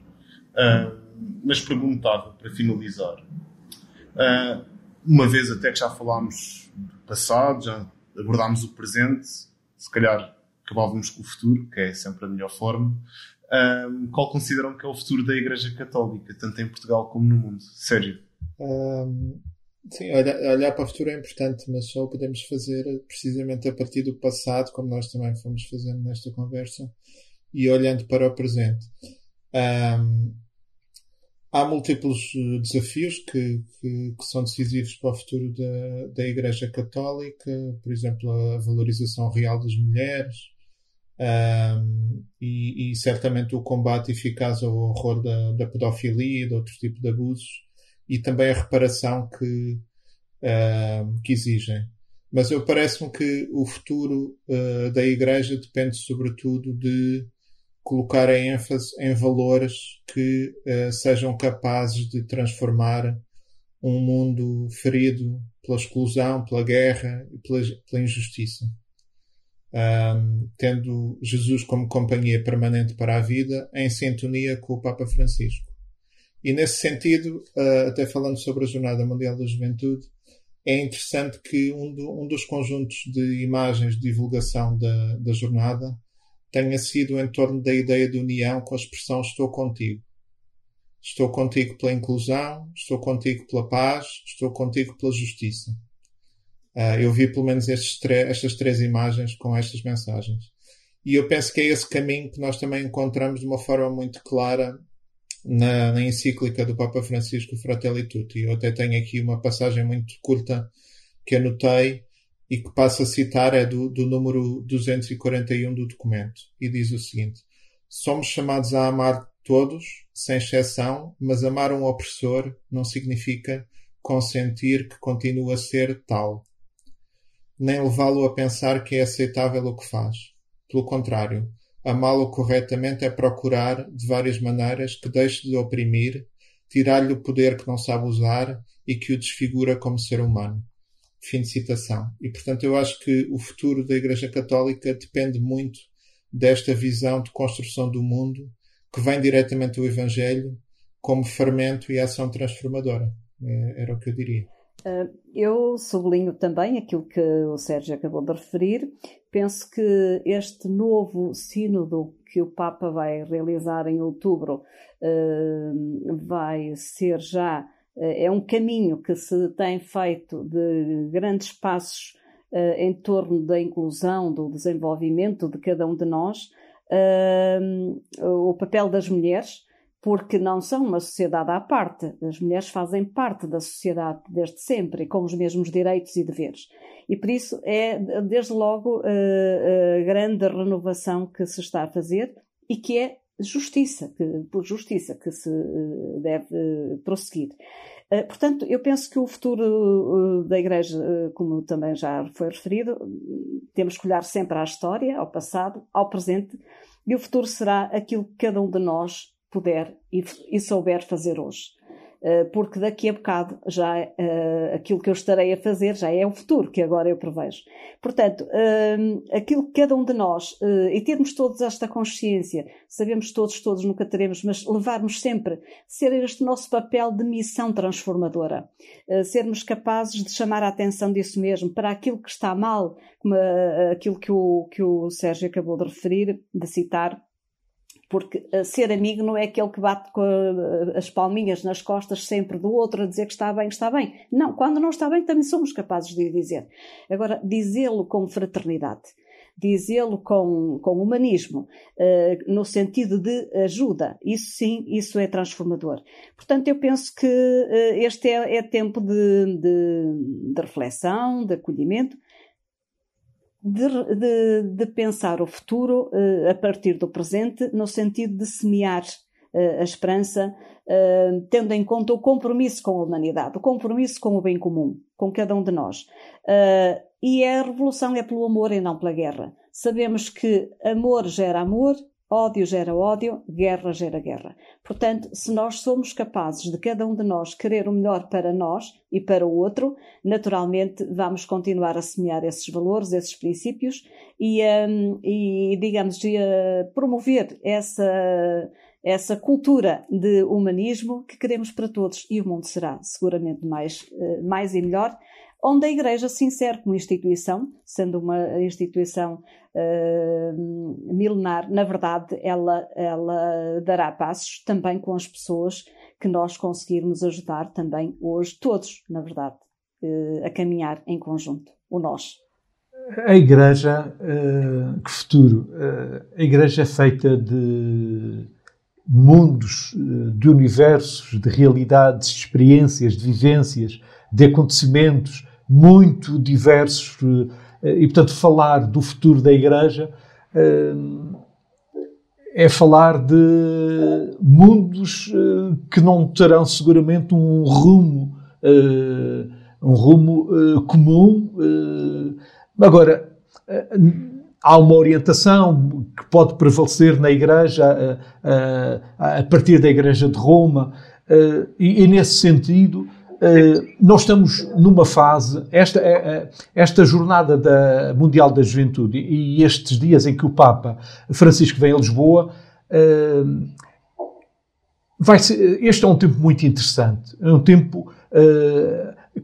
uh, mas perguntava, para finalizar, uh, uma vez até que já falámos do passado, já abordámos o presente, se calhar acabávamos com o futuro, que é sempre a melhor forma. Um, qual consideram que é o futuro da Igreja Católica, tanto em Portugal como no mundo? Sérgio? Um, sim, olhar, olhar, para o futuro é importante, mas só o podemos fazer precisamente a partir do passado, como nós também fomos fazendo nesta conversa, e olhando para o presente. Um, há múltiplos eh, desafios que, que, que, são decisivos para o futuro da, da Igreja Católica, por exemplo, a valorização real das mulheres, um, e, e, certamente o combate eficaz ao horror da, da pedofilia e de outros tipos de abusos e também a reparação que, uh, que exigem. Mas eu parece-me que o futuro uh, da Igreja depende sobretudo de colocar a ênfase em valores que uh, sejam capazes de transformar um mundo ferido pela exclusão, pela guerra e pela, pela injustiça um, tendo Jesus como companhia permanente para a vida, em sintonia com o Papa Francisco. E nesse sentido, uh, até falando sobre a Jornada Mundial da Juventude, é interessante que um, do, um dos conjuntos de imagens de divulgação da, da jornada tenha sido em torno da ideia de união com a expressão estou contigo. Estou contigo pela inclusão, estou contigo pela paz, estou contigo pela justiça. Uh, eu vi pelo menos estas três imagens com estas mensagens. E eu penso que é esse caminho que nós também encontramos de uma forma muito clara na, na encíclica do Papa Francisco Fratelli Tutti. Eu até tenho aqui uma passagem muito curta que anotei e que passo a citar, é do, do número 241 do documento. E diz o seguinte: Somos chamados a amar todos, sem exceção, mas amar um opressor não significa consentir que continue a ser tal nem levá-lo a pensar que é aceitável o que faz. Pelo contrário, amá-lo corretamente é procurar, de várias maneiras, que deixe de oprimir, tirar-lhe o poder que não sabe usar e que o desfigura como ser humano. Fim de citação. E, portanto, eu acho que o futuro da Igreja Católica depende muito desta visão de construção do mundo que vem diretamente do Evangelho como fermento e ação transformadora. É, era o que eu diria. Ah, eu sublinho também aquilo que o Sérgio acabou de referir. Penso que este novo sínodo que o Papa vai realizar em outubro ah, vai ser já é um caminho que se tem feito de grandes passos em torno da inclusão, do desenvolvimento de cada um de nós, o papel das mulheres porque não são uma sociedade à parte. As mulheres fazem parte da sociedade desde sempre, com os mesmos direitos e deveres. E por isso é, desde logo, a grande renovação que se está a fazer e que é justiça, que, por justiça que se eh, deve eh, prosseguir. Eh, portanto, eu penso que o futuro da Igreja, como também já foi referido, temos que olhar sempre à história, ao passado, ao presente, e o futuro será aquilo que cada um de nós puder e, e souber fazer hoje. Uh, porque daqui a bocado já uh, aquilo que eu estarei a fazer já é o futuro que agora eu prevejo. Portanto, uh, aquilo que cada um de nós, e termos todos esta consciência, sabemos todos, todos nunca teremos, mas levarmos sempre, ser este nosso papel de missão transformadora, sermos capazes de chamar a atenção disso mesmo, para aquilo que está mal, como aquilo que o, que o Sérgio acabou de referir, de citar, porque uh, ser amigo não é aquele que bate com uh, as palminhas nas costas sempre do outro a dizer que está bem, está bem. Não, quando não está bem também somos capazes de dizer. Agora, dizê-lo com fraternidade, dizê-lo com, com humanismo, uh, no sentido de ajuda, isso sim, isso é transformador. Portanto, eu penso que este é, é tempo de, de, de reflexão, de acolhimento, de, de, de pensar o futuro uh, a partir do presente, no sentido de semear uh, a esperança, uh, tendo em conta o compromisso com a humanidade, o compromisso com o bem comum, com cada um de nós. e a revolução é pelo amor e não pela guerra. Sabemos que amor gera amor, Ódio gera ódio, guerra gera guerra. Portanto, se nós somos capazes de cada um de nós querer o melhor para nós e para o outro, naturalmente vamos continuar a semear esses valores, esses princípios e, um, e digamos, uh, promover essa, essa cultura de humanismo que queremos para todos e o mundo será seguramente mais, uh, mais e melhor onde a Igreja se insere como instituição, sendo uma instituição uh, milenar, na verdade, ela, ela dará passos também com as pessoas que nós conseguirmos ajudar também hoje, todos, na verdade, uh, a caminhar em conjunto, o nós. A Igreja, uh, que futuro? a Igreja é feita de mundos, de universos, de realidades, de experiências, de vivências, de acontecimentos muito diversos. Eh, e, portanto, falar do futuro da Igreja é falar de mundos que não terão seguramente um rumo, um rumo comum. Agora, há uma orientação que pode prevalecer na Igreja, a, partir da Igreja de Roma, e, nesse sentido eh, nós estamos numa fase, esta, eh, eh, esta jornada da Mundial da Juventude e estes dias em que o Papa Francisco vem a Lisboa, vai ser, este é um tempo muito interessante. É um tempo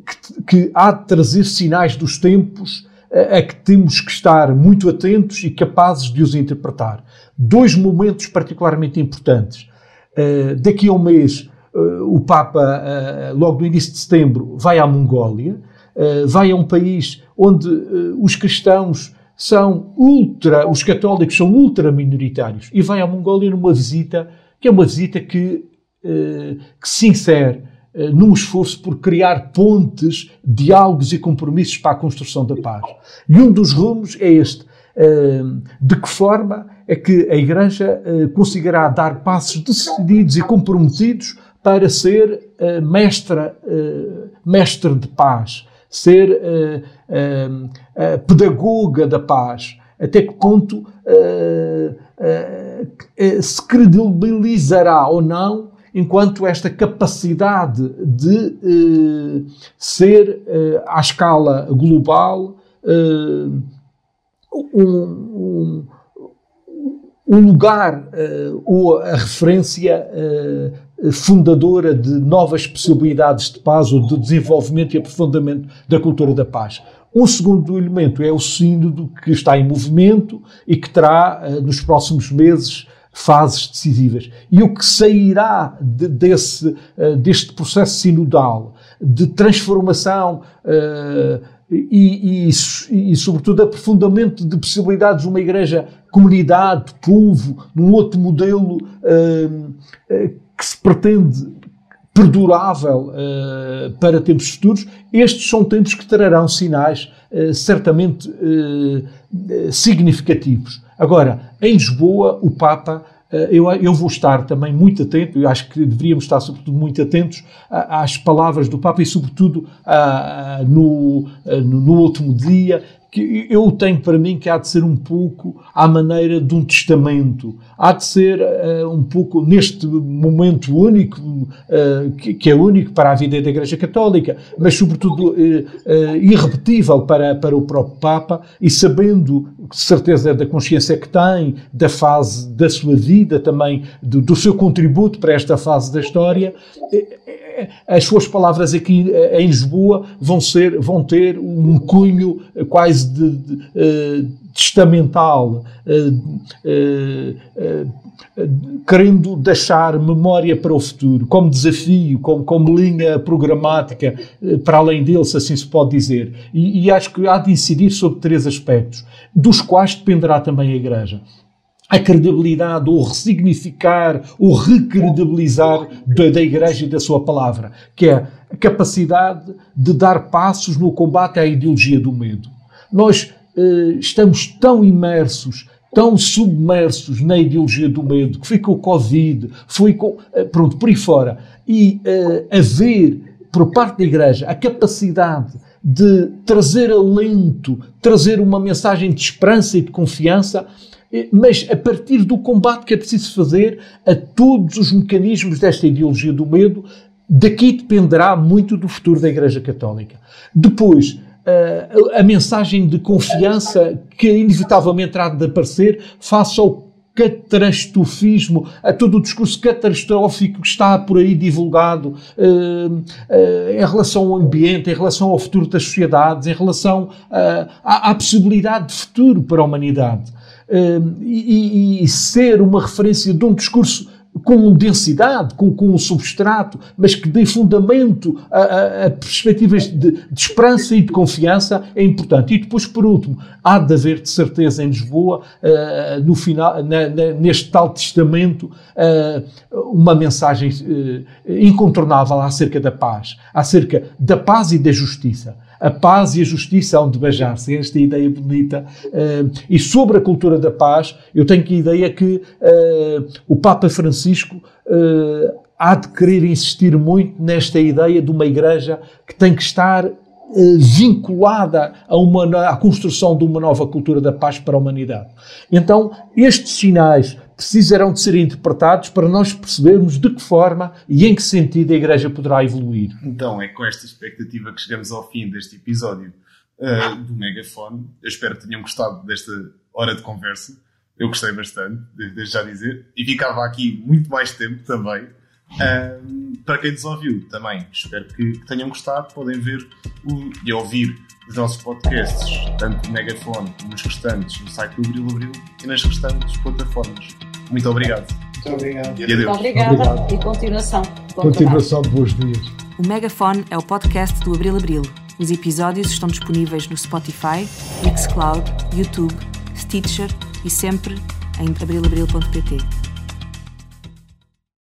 que, que há de trazer sinais dos tempos a que temos que estar muito atentos e capazes de os interpretar. Dois momentos particularmente importantes. Daqui a um mês, eh, o Papa, eh, logo no início de setembro, vai à Mongólia, eh, vai a um país onde os cristãos são ultra, os católicos são ultra minoritários, e vai à Mongólia numa visita que é uma visita que, que se insere num esforço por criar pontes, diálogos e compromissos para a construção da paz. E um dos rumos é este. De que forma é que a Igreja conseguirá dar passos decididos e comprometidos para ser uh, mestra, uh, mestre de paz, ser uh, pedagoga da paz. Até que ponto se credibilizará ou não enquanto esta capacidade de ser à escala global um, um, um lugar ou a referência fundadora de novas possibilidades de paz ou de desenvolvimento e aprofundamento da cultura da paz. Um segundo elemento é o sínodo que está em movimento e que terá, eh, nos próximos meses, fases decisivas. E o que sairá de, desse, eh, deste processo sinodal de transformação uh, e, e, e, sobretudo, aprofundamento de possibilidades de uma igreja comunidade, povo, num outro modelo uh, uh, que se pretende perdurável uh, para tempos futuros, estes são tempos que trarão sinais uh, certamente uh, significativos. Agora, em Lisboa, o Papa, eu, eu, vou estar também muito atento, eu acho que deveríamos estar, sobretudo, muito atentos às palavras do Papa e, sobretudo, no, no, no último dia que eu tenho para mim que há de ser um pouco à maneira de um testamento, há de ser uh, um pouco neste momento único, uh, que, que, é único para a vida da Igreja Católica, mas sobretudo uh, irrepetível para, para o próprio Papa e sabendo de certeza da consciência que tem, da fase da sua vida também, do, do seu contributo para esta fase da história, as suas palavras aqui eh, em Lisboa vão, ser, vão ter um cunho quase de, de, eh, testamental, querendo deixar memória para o futuro, como desafio, como, como linha programática, para além dele, se assim se pode dizer. E, e acho que há de incidir sobre três aspectos, dos quais dependerá também a Igreja a credibilidade, ou ressignificar, ou recredibilizar da, da Igreja e da sua palavra, que é a capacidade de dar passos no combate à ideologia do medo. Nós eh, estamos tão imersos, tão submersos na ideologia do medo, que foi com o Covid, foi com, eh, pronto, por aí fora, e eh, haver, por parte da Igreja, a capacidade de trazer alento, trazer uma mensagem de esperança e de confiança, mas a partir do combate que é preciso fazer a todos os mecanismos desta ideologia do medo, daqui dependerá muito do futuro da Igreja Católica. Depois, eh, a mensagem de confiança que inevitavelmente há de aparecer face ao catastrofismo, a todo o discurso catastrófico que está por aí divulgado uh, em relação ao ambiente, em relação ao futuro das sociedades, em relação à, à, possibilidade de futuro para a humanidade. Hum, e, e, ser uma referência de um discurso com densidade, com, com um substrato, mas que dê fundamento a, a, a perspectivas de, de, esperança e de confiança é importante. E depois, por último, há de haver de certeza em Lisboa, uh, no final, na, na, neste tal testamento, uh, uma mensagem uh, incontornável acerca da paz, acerca da paz e da justiça a paz e a justiça hão de beijar-se. Esta ideia bonita. Uh, e sobre a cultura da paz, eu tenho que a ideia que uh, o Papa Francisco uh, há de querer insistir muito nesta ideia de uma igreja que tem que estar vinculada a uma, à construção de uma nova cultura da paz para a humanidade. Então, estes sinais precisarão de ser interpretados para nós percebermos de que forma e em que sentido a Igreja poderá evoluir. Então, é com esta expectativa que chegamos ao fim deste episódio uh, do Megafone. Eu espero que tenham gostado desta hora de conversa. Eu gostei bastante, desde já dizer. E ficava aqui muito mais tempo também. Uh, para quem nos ouviu também, espero que, tenham gostado. Podem ver o, e ouvir os nossos podcasts, tanto no Megafone como nos restantes, no site do Abril Abril e nas restantes plataformas. Muito obrigado. Muito obrigado. E adeus. Muito obrigada Obrigado. e continuação. Bom Continuação de bons dias. O Megafone é o podcast do Abril Abril. Os episódios estão disponíveis no Spotify, Mixcloud, YouTube, Stitcher e sempre em abrilabril.pt.